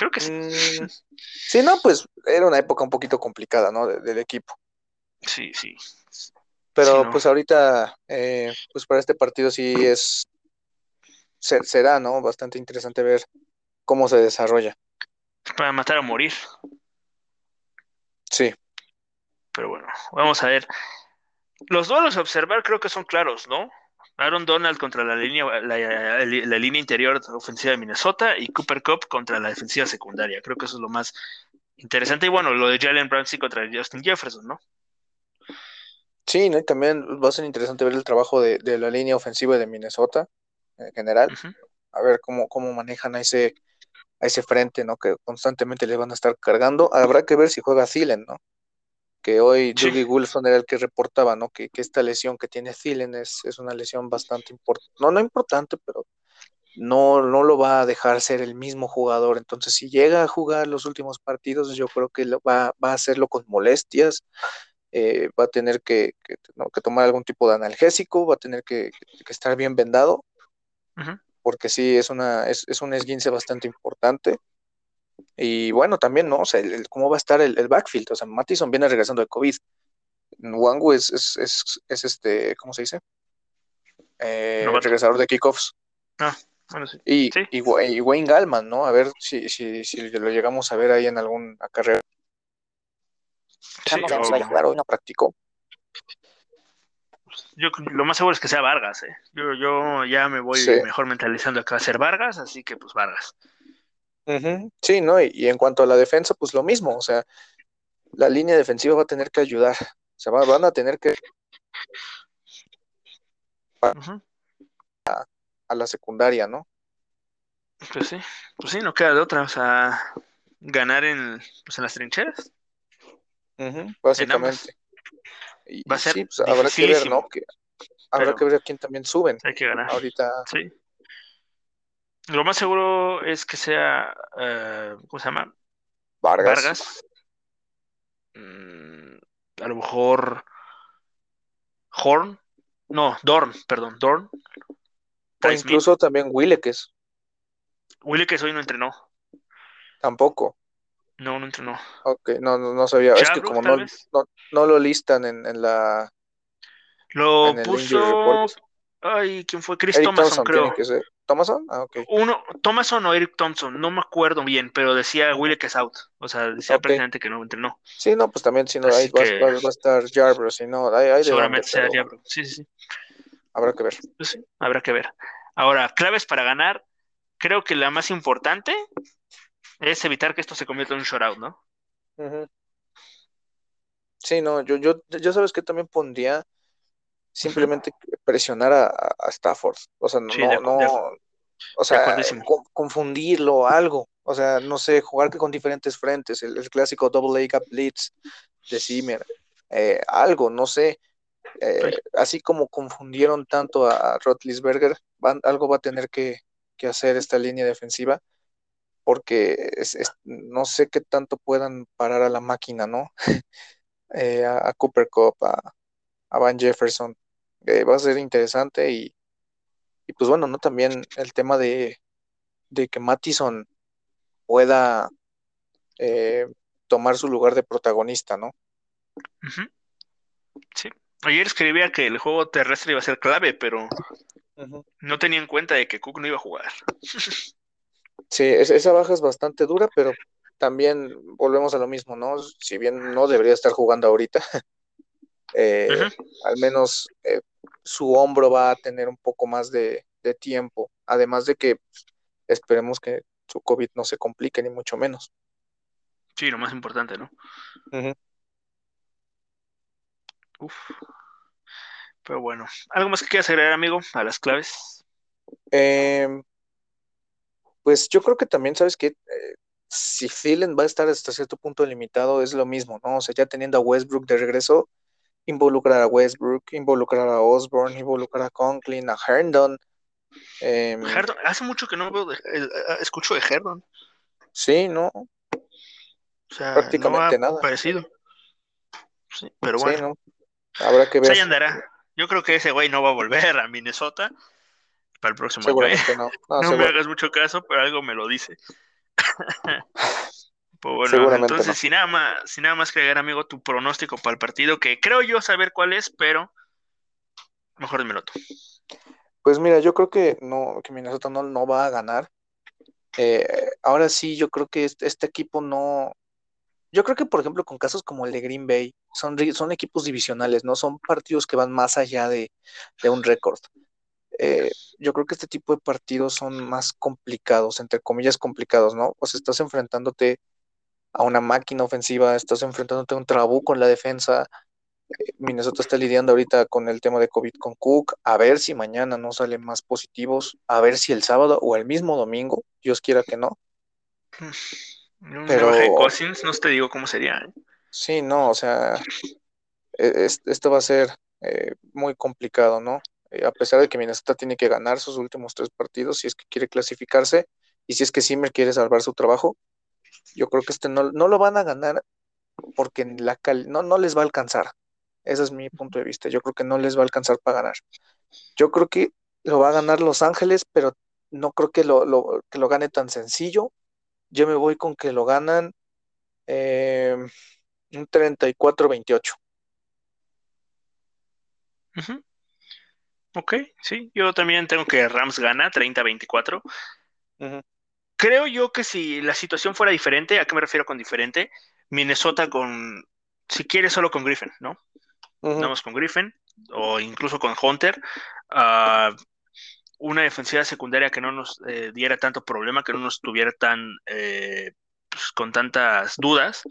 S2: Creo que sí.
S3: Mm, sí, no, pues era una época un poquito complicada, ¿no? de- del equipo.
S2: Sí, sí.
S3: Pero
S2: Sí, ¿no?
S3: pues ahorita, eh, pues para este partido sí es, se- será, ¿no? Bastante interesante ver cómo se desarrolla.
S2: Para matar a morir.
S3: Sí,
S2: Pero bueno, vamos a ver. Los duelos a observar creo que son claros, ¿no? Aaron Donald contra la línea, la, la- la línea interior ofensiva de Minnesota y Cooper Cup contra la defensiva secundaria. Creo que eso es lo más interesante. Y bueno, lo de Jalen Ramsey contra Justin Jefferson, ¿no?
S3: sí, ¿no? Y también va a ser interesante ver el trabajo de, de la línea ofensiva de Minnesota en general, a ver cómo, cómo manejan a ese, a ese frente, ¿no? Que constantemente les van a estar cargando. Habrá que ver si juega Thielen, ¿no? Que hoy
S2: Sí.
S3: Dougie Wilson era el que reportaba, ¿no? Que, que esta lesión que tiene Thielen es, es una lesión bastante importante, no, no importante, pero no, no lo va a dejar ser el mismo jugador. Entonces, si llega a jugar los últimos partidos, yo creo que lo va, va a hacerlo con molestias, eh, va a tener que, que, ¿no? que tomar algún tipo de analgésico, va a tener que, que- estar bien vendado, porque sí, es, una, es, es un esguince bastante importante. Y bueno, también, ¿no? O sea, el- el- cómo va a estar el, el backfield. O sea, Mattison viene regresando de COVID. Wangu es, es, es, es este, ¿cómo se dice? Eh, regresador de kickoffs.
S2: Bueno, sí.
S3: Y,
S2: Sí.
S3: y, Wa- y Wayne Gallman, ¿no? A ver si, si, si lo llegamos a ver ahí en alguna carrera.
S2: Sí, o-
S3: no practicó.
S2: yo lo más seguro es que sea Vargas, ¿eh? Yo, yo ya me voy
S3: Sí.
S2: mejor mentalizando acá a ser Vargas, así que pues Vargas.
S3: Ujú, Sí, ¿no? Y, y en cuanto a la defensa, pues lo mismo. O sea, la línea defensiva va a tener que ayudar. O sea, va- van a tener que a la secundaria, ¿no?
S2: Pues sí, pues sí, no queda de otra, o sea, ganar en, pues en las trincheras.
S3: Básicamente. Y,
S2: Va a ser
S3: sí, pues habrá que ver, ¿no? Que, habrá que ver a quién también suben.
S2: Hay que ganar.
S3: Ahorita,
S2: Sí. Lo más seguro es que sea, eh, ¿cómo se llama?
S3: Vargas.
S2: Vargas. Mm, a lo mejor Horn. No, Dorn, perdón, Dorn.
S3: O
S2: Ty Smith.
S3: incluso también Willekes,
S2: Willy que hoy no entrenó.
S3: tampoco.
S2: No, no entrenó.
S3: Ok, no, no, no sabía. Es que como no, no, no lo listan en, en la
S2: Lo
S3: en
S2: puso. Ay, ¿quién fue? Chris
S3: Thompson
S2: creo.
S3: tiene que ser. ¿Thomason? Ah, ok.
S2: Uno, Thomason o Eric Thompson, no me acuerdo bien, pero decía Willy que es out. O sea, decía
S3: Ok.
S2: prácticamente que no entrenó.
S3: Sí, no, pues también si no, ahí va,
S2: que-
S3: va- va a estar si no, hay,
S2: Seguramente sea
S3: pero.
S2: Sí, sí, sí.
S3: habrá que ver.
S2: Pues sí, habrá que ver. Ahora, claves para ganar. Creo que la más importante es evitar que esto se convierta en un shootout, ¿no?
S3: Sí, no, yo, yo, yo sabes que también pondría simplemente presionar a, Stafford. O sea, no,
S2: Sí, de
S3: no,
S2: de
S3: o sea, co- confundirlo, algo. O sea, no sé, jugar con diferentes frentes, el, el clásico double A gap blitz de Zimmer, eh, algo, no sé. Eh,
S2: Sí.
S3: así como confundieron tanto a, Roethlisberger, van- algo va a tener que, que hacer esta línea defensiva, porque es- es- no sé qué tanto puedan parar a la máquina, ¿no? Eh, a, a Cooper Cup, a, a Van Jefferson. Eh, va a ser interesante y, y pues bueno, ¿no? También el tema de, de que Mattison pueda eh, tomar su lugar de protagonista, ¿no?
S2: Sí. Ayer escribía que el juego terrestre iba a ser clave, pero no tenía en cuenta de que Cook no iba a jugar.
S3: Sí, es- esa baja es bastante dura, pero también volvemos a lo mismo, ¿no? Si bien no debería estar jugando ahorita, eh, al menos eh, su hombro va a tener un poco más de, de tiempo, además de que esperemos que su COVID no se complique, ni mucho menos.
S2: Sí, lo más importante, ¿no? Uf. Pero bueno, ¿algo más que quieras agregar, amigo, a las claves?
S3: Em, pues yo creo que también, ¿sabes qué? Eh, si Thielen va a estar hasta cierto punto limitado, es lo mismo, ¿no? O sea, ya teniendo a Westbrook de regreso, involucrar a Westbrook, involucrar a Osborne, involucrar a Conklin, a Herndon.
S2: Herdon, hace mucho que no veo de- eh, eh, escucho de Herdon.
S3: sí, ¿no?
S2: O sea,
S3: Prácticamente
S2: no ha
S3: nada.
S2: aparecido. Sí, pero
S3: Sí,
S2: bueno,
S3: ¿no? Habrá que
S2: pues
S3: ver.
S2: ahí andará. Yo creo que ese güey no va a volver a Minnesota para el próximo año. ¿eh?
S3: No. No,
S2: No me hagas mucho caso, pero algo me lo dice. Pues bueno,
S3: Seguramente
S2: entonces
S3: no.
S2: sin nada más, sin nada más que agregar, amigo, tu pronóstico para el partido, que creo yo saber cuál es, pero mejor dímelo tú.
S3: Pues mira, yo creo que no, que Minnesota no, no va a ganar. Eh, ahora sí, yo creo que este, este equipo no. Yo creo que, por ejemplo, con casos como el de Green Bay, son, son equipos divisionales, no son partidos que van más allá de, de un récord. Eh, yo creo que este tipo de partidos son más complicados, entre comillas complicados, ¿no? O sea, estás enfrentándote a una máquina ofensiva, estás enfrentándote a un trabuco en la defensa. Minnesota está lidiando ahorita con el tema de COVID con Cook, a ver si mañana no salen más positivos, a ver si el sábado o el mismo domingo, Dios quiera que no.
S2: Un
S3: Pero-
S2: Cousins, no te digo cómo sería. ¿eh?
S3: Sí, no, o sea, e- es- esto va a ser eh, muy complicado, ¿no? Eh, a pesar de que Minnesota tiene que ganar sus últimos tres partidos, si es que quiere clasificarse y si es que Zimmer quiere salvar su trabajo, yo creo que este no, no lo van a ganar porque la cal- no, no les va a alcanzar. Ese es mi punto de vista. Yo creo que no les va a alcanzar para ganar. Yo creo que lo va a ganar Los Ángeles, pero no creo que lo, lo- que lo gane tan sencillo. Yo me voy con que lo ganan eh, un 34-28.
S2: Ujú. Ok, sí, yo también tengo que Rams gana 30-24.
S3: Ujú.
S2: Creo yo que si la situación fuera diferente, ¿a qué me refiero con diferente? Minnesota con, si quieres, solo con Griffin, ¿no? Más con Griffin o incluso con Hunter. ah, una defensiva secundaria que no nos eh, diera tanto problema, que no nos tuviera tan eh, pues, con tantas dudas.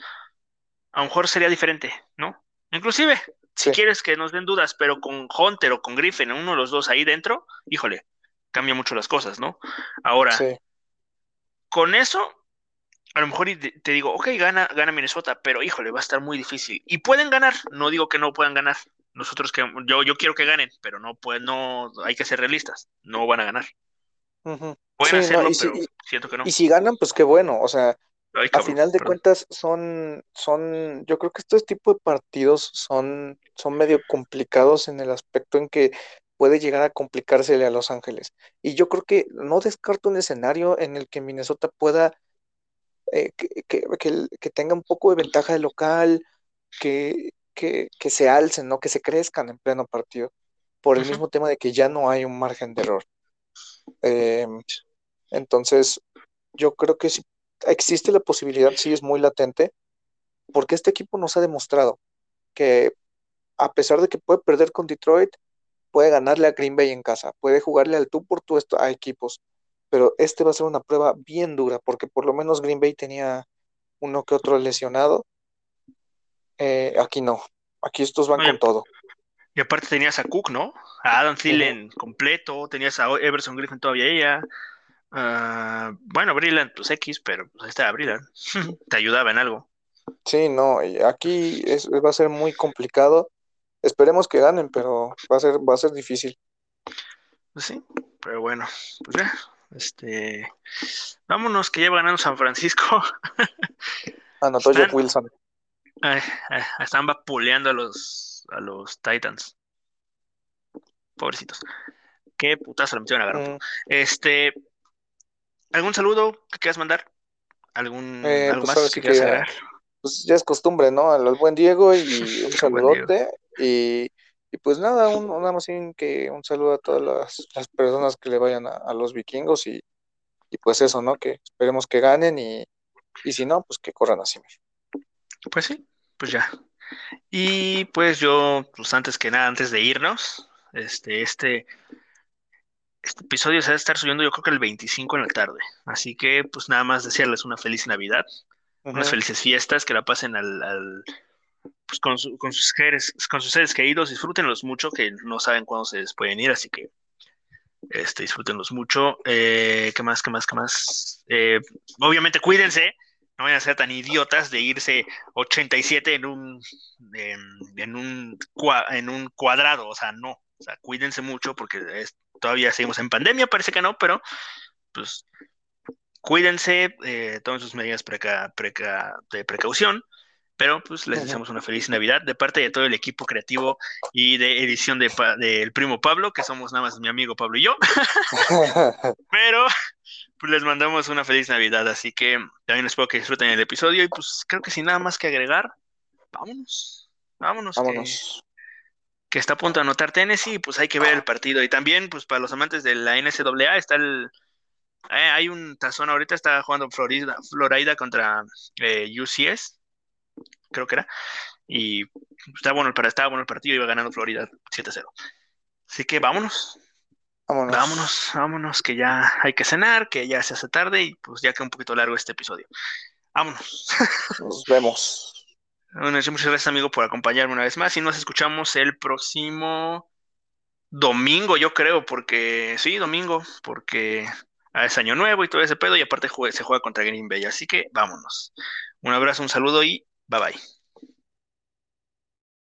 S2: A lo mejor sería diferente, ¿no? Inclusive, si quieres que nos den dudas, pero con Hunter o con Griffin, uno de los dos ahí dentro, híjole, cambia mucho las cosas, ¿no? Ahora,
S3: Sí,
S2: con eso, a lo mejor te digo, ok, gana, gana Minnesota, pero híjole, va a estar muy difícil. Y pueden ganar, no digo que no puedan ganar. Nosotros que yo, yo quiero que ganen, pero no pueden, no, hay que ser realistas, no van a ganar. Pueden
S3: Sí,
S2: hacerlo,
S3: si-
S2: pero siento que no.
S3: Y si ganan, pues qué bueno. O sea,
S2: Ay,
S3: a final de
S2: perdón.
S3: cuentas son, son, yo creo que estos tipos de partidos son, son medio complicados en el aspecto en que puede llegar a complicársele a Los Ángeles. Y yo creo que no descarto un escenario en el que Minnesota pueda, eh, que, que, que el- que tenga un poco de ventaja de local, que, que, que se alcen, ¿no? Que se crezcan en pleno partido, por el mismo tema de que ya no hay un margen de error. Eh, entonces, yo creo que sí existe la posibilidad, sí es muy latente, porque este equipo nos ha demostrado que a pesar de que puede perder con Detroit, puede ganarle a Green Bay en casa, puede jugarle al tú por tú a equipos, pero este va a ser una prueba bien dura, porque por lo menos Green Bay tenía uno que otro lesionado. Eh, aquí no, aquí estos van
S2: Oye,
S3: con todo.
S2: Y aparte tenías a Cook, ¿no? A Adam Thielen completo, tenías a Everson Griffin todavía ella. ah, bueno, Brillant, pues X, pero pues ahí está Brillant. Te ayudaba en algo.
S3: Sí, no, aquí es- va a ser muy complicado. Esperemos que ganen, pero va a ser, va a ser difícil.
S2: Pues sí, pero bueno, pues ya. Este, vámonos, que ya va ganando San Francisco.
S3: Anotó
S2: Están-
S3: Jeff Wilson.
S2: Ay, ay, están vapuleando a los, a los Titans. Pobrecitos. Qué putazo le metieron a Garoppolo.
S3: Mm,
S2: Este, ¿algún saludo que quieras mandar? ¿Algún,
S3: Eh,
S2: algo
S3: pues
S2: más que quieras
S3: que-
S2: agregar?
S3: pues ya es costumbre, ¿no? Al, buen Diego y un saludote. Y, y pues nada, un, nada más que un saludo a todas las, las personas que le vayan a, a los vikingos y, y pues eso, ¿no? Que esperemos que ganen y, y si no, pues que corran así.
S2: Pues sí, pues ya. Y pues yo, pues antes que nada, antes de irnos, este, este, este episodio se va a estar subiendo yo creo que el 25 en la tarde. Así que pues nada más desearles una feliz Navidad, unas felices fiestas, que la pasen al, al- pues con, su- con sus seres, con sus seres queridos, disfrútenlos mucho, que no saben cuándo se les pueden ir, así que este, disfrútenlos mucho. Eh, ¿qué más, qué más, qué más? Eh, obviamente cuídense, no vayan a ser tan idiotas de irse 87 en un, en, un, en un cuadrado, o sea, no, o sea, cuídense mucho porque todavía seguimos en pandemia, parece que no, pero pues cuídense, eh, tomen sus medidas preca- preca- de precaución Pero pues les deseamos una feliz Navidad de parte de todo el equipo creativo y de edición del de, primo Pablo, que somos nada más mi amigo Pablo y yo. Pero pues les mandamos una feliz Navidad, así que también espero que disfruten el episodio y pues creo que sin nada más que agregar, vámonos, vámonos.
S3: Vámonos.
S2: Que, está a punto de anotar Tennessee, pues hay que ver el partido. Y también, pues para los amantes de la NCAA, está el, eh, hay un tazón ahorita, está jugando Florida, Florida contra eh, UCS, creo que era. Y está bueno, el, estaba bueno el partido, iba ganando Florida 7-0. Así que vámonos.
S3: Vámonos.
S2: Vámonos, vámonos, que ya hay que cenar, que ya se hace tarde y pues ya queda un poquito largo este episodio. Vámonos.
S3: Nos vemos.
S2: Bueno, muchas gracias, amigo, por acompañarme una vez más y nos escuchamos el próximo domingo, yo creo, porque sí, domingo, porque es año nuevo y todo ese pedo y aparte se juega contra Green Bay, así que vámonos. Un abrazo, un saludo y bye bye.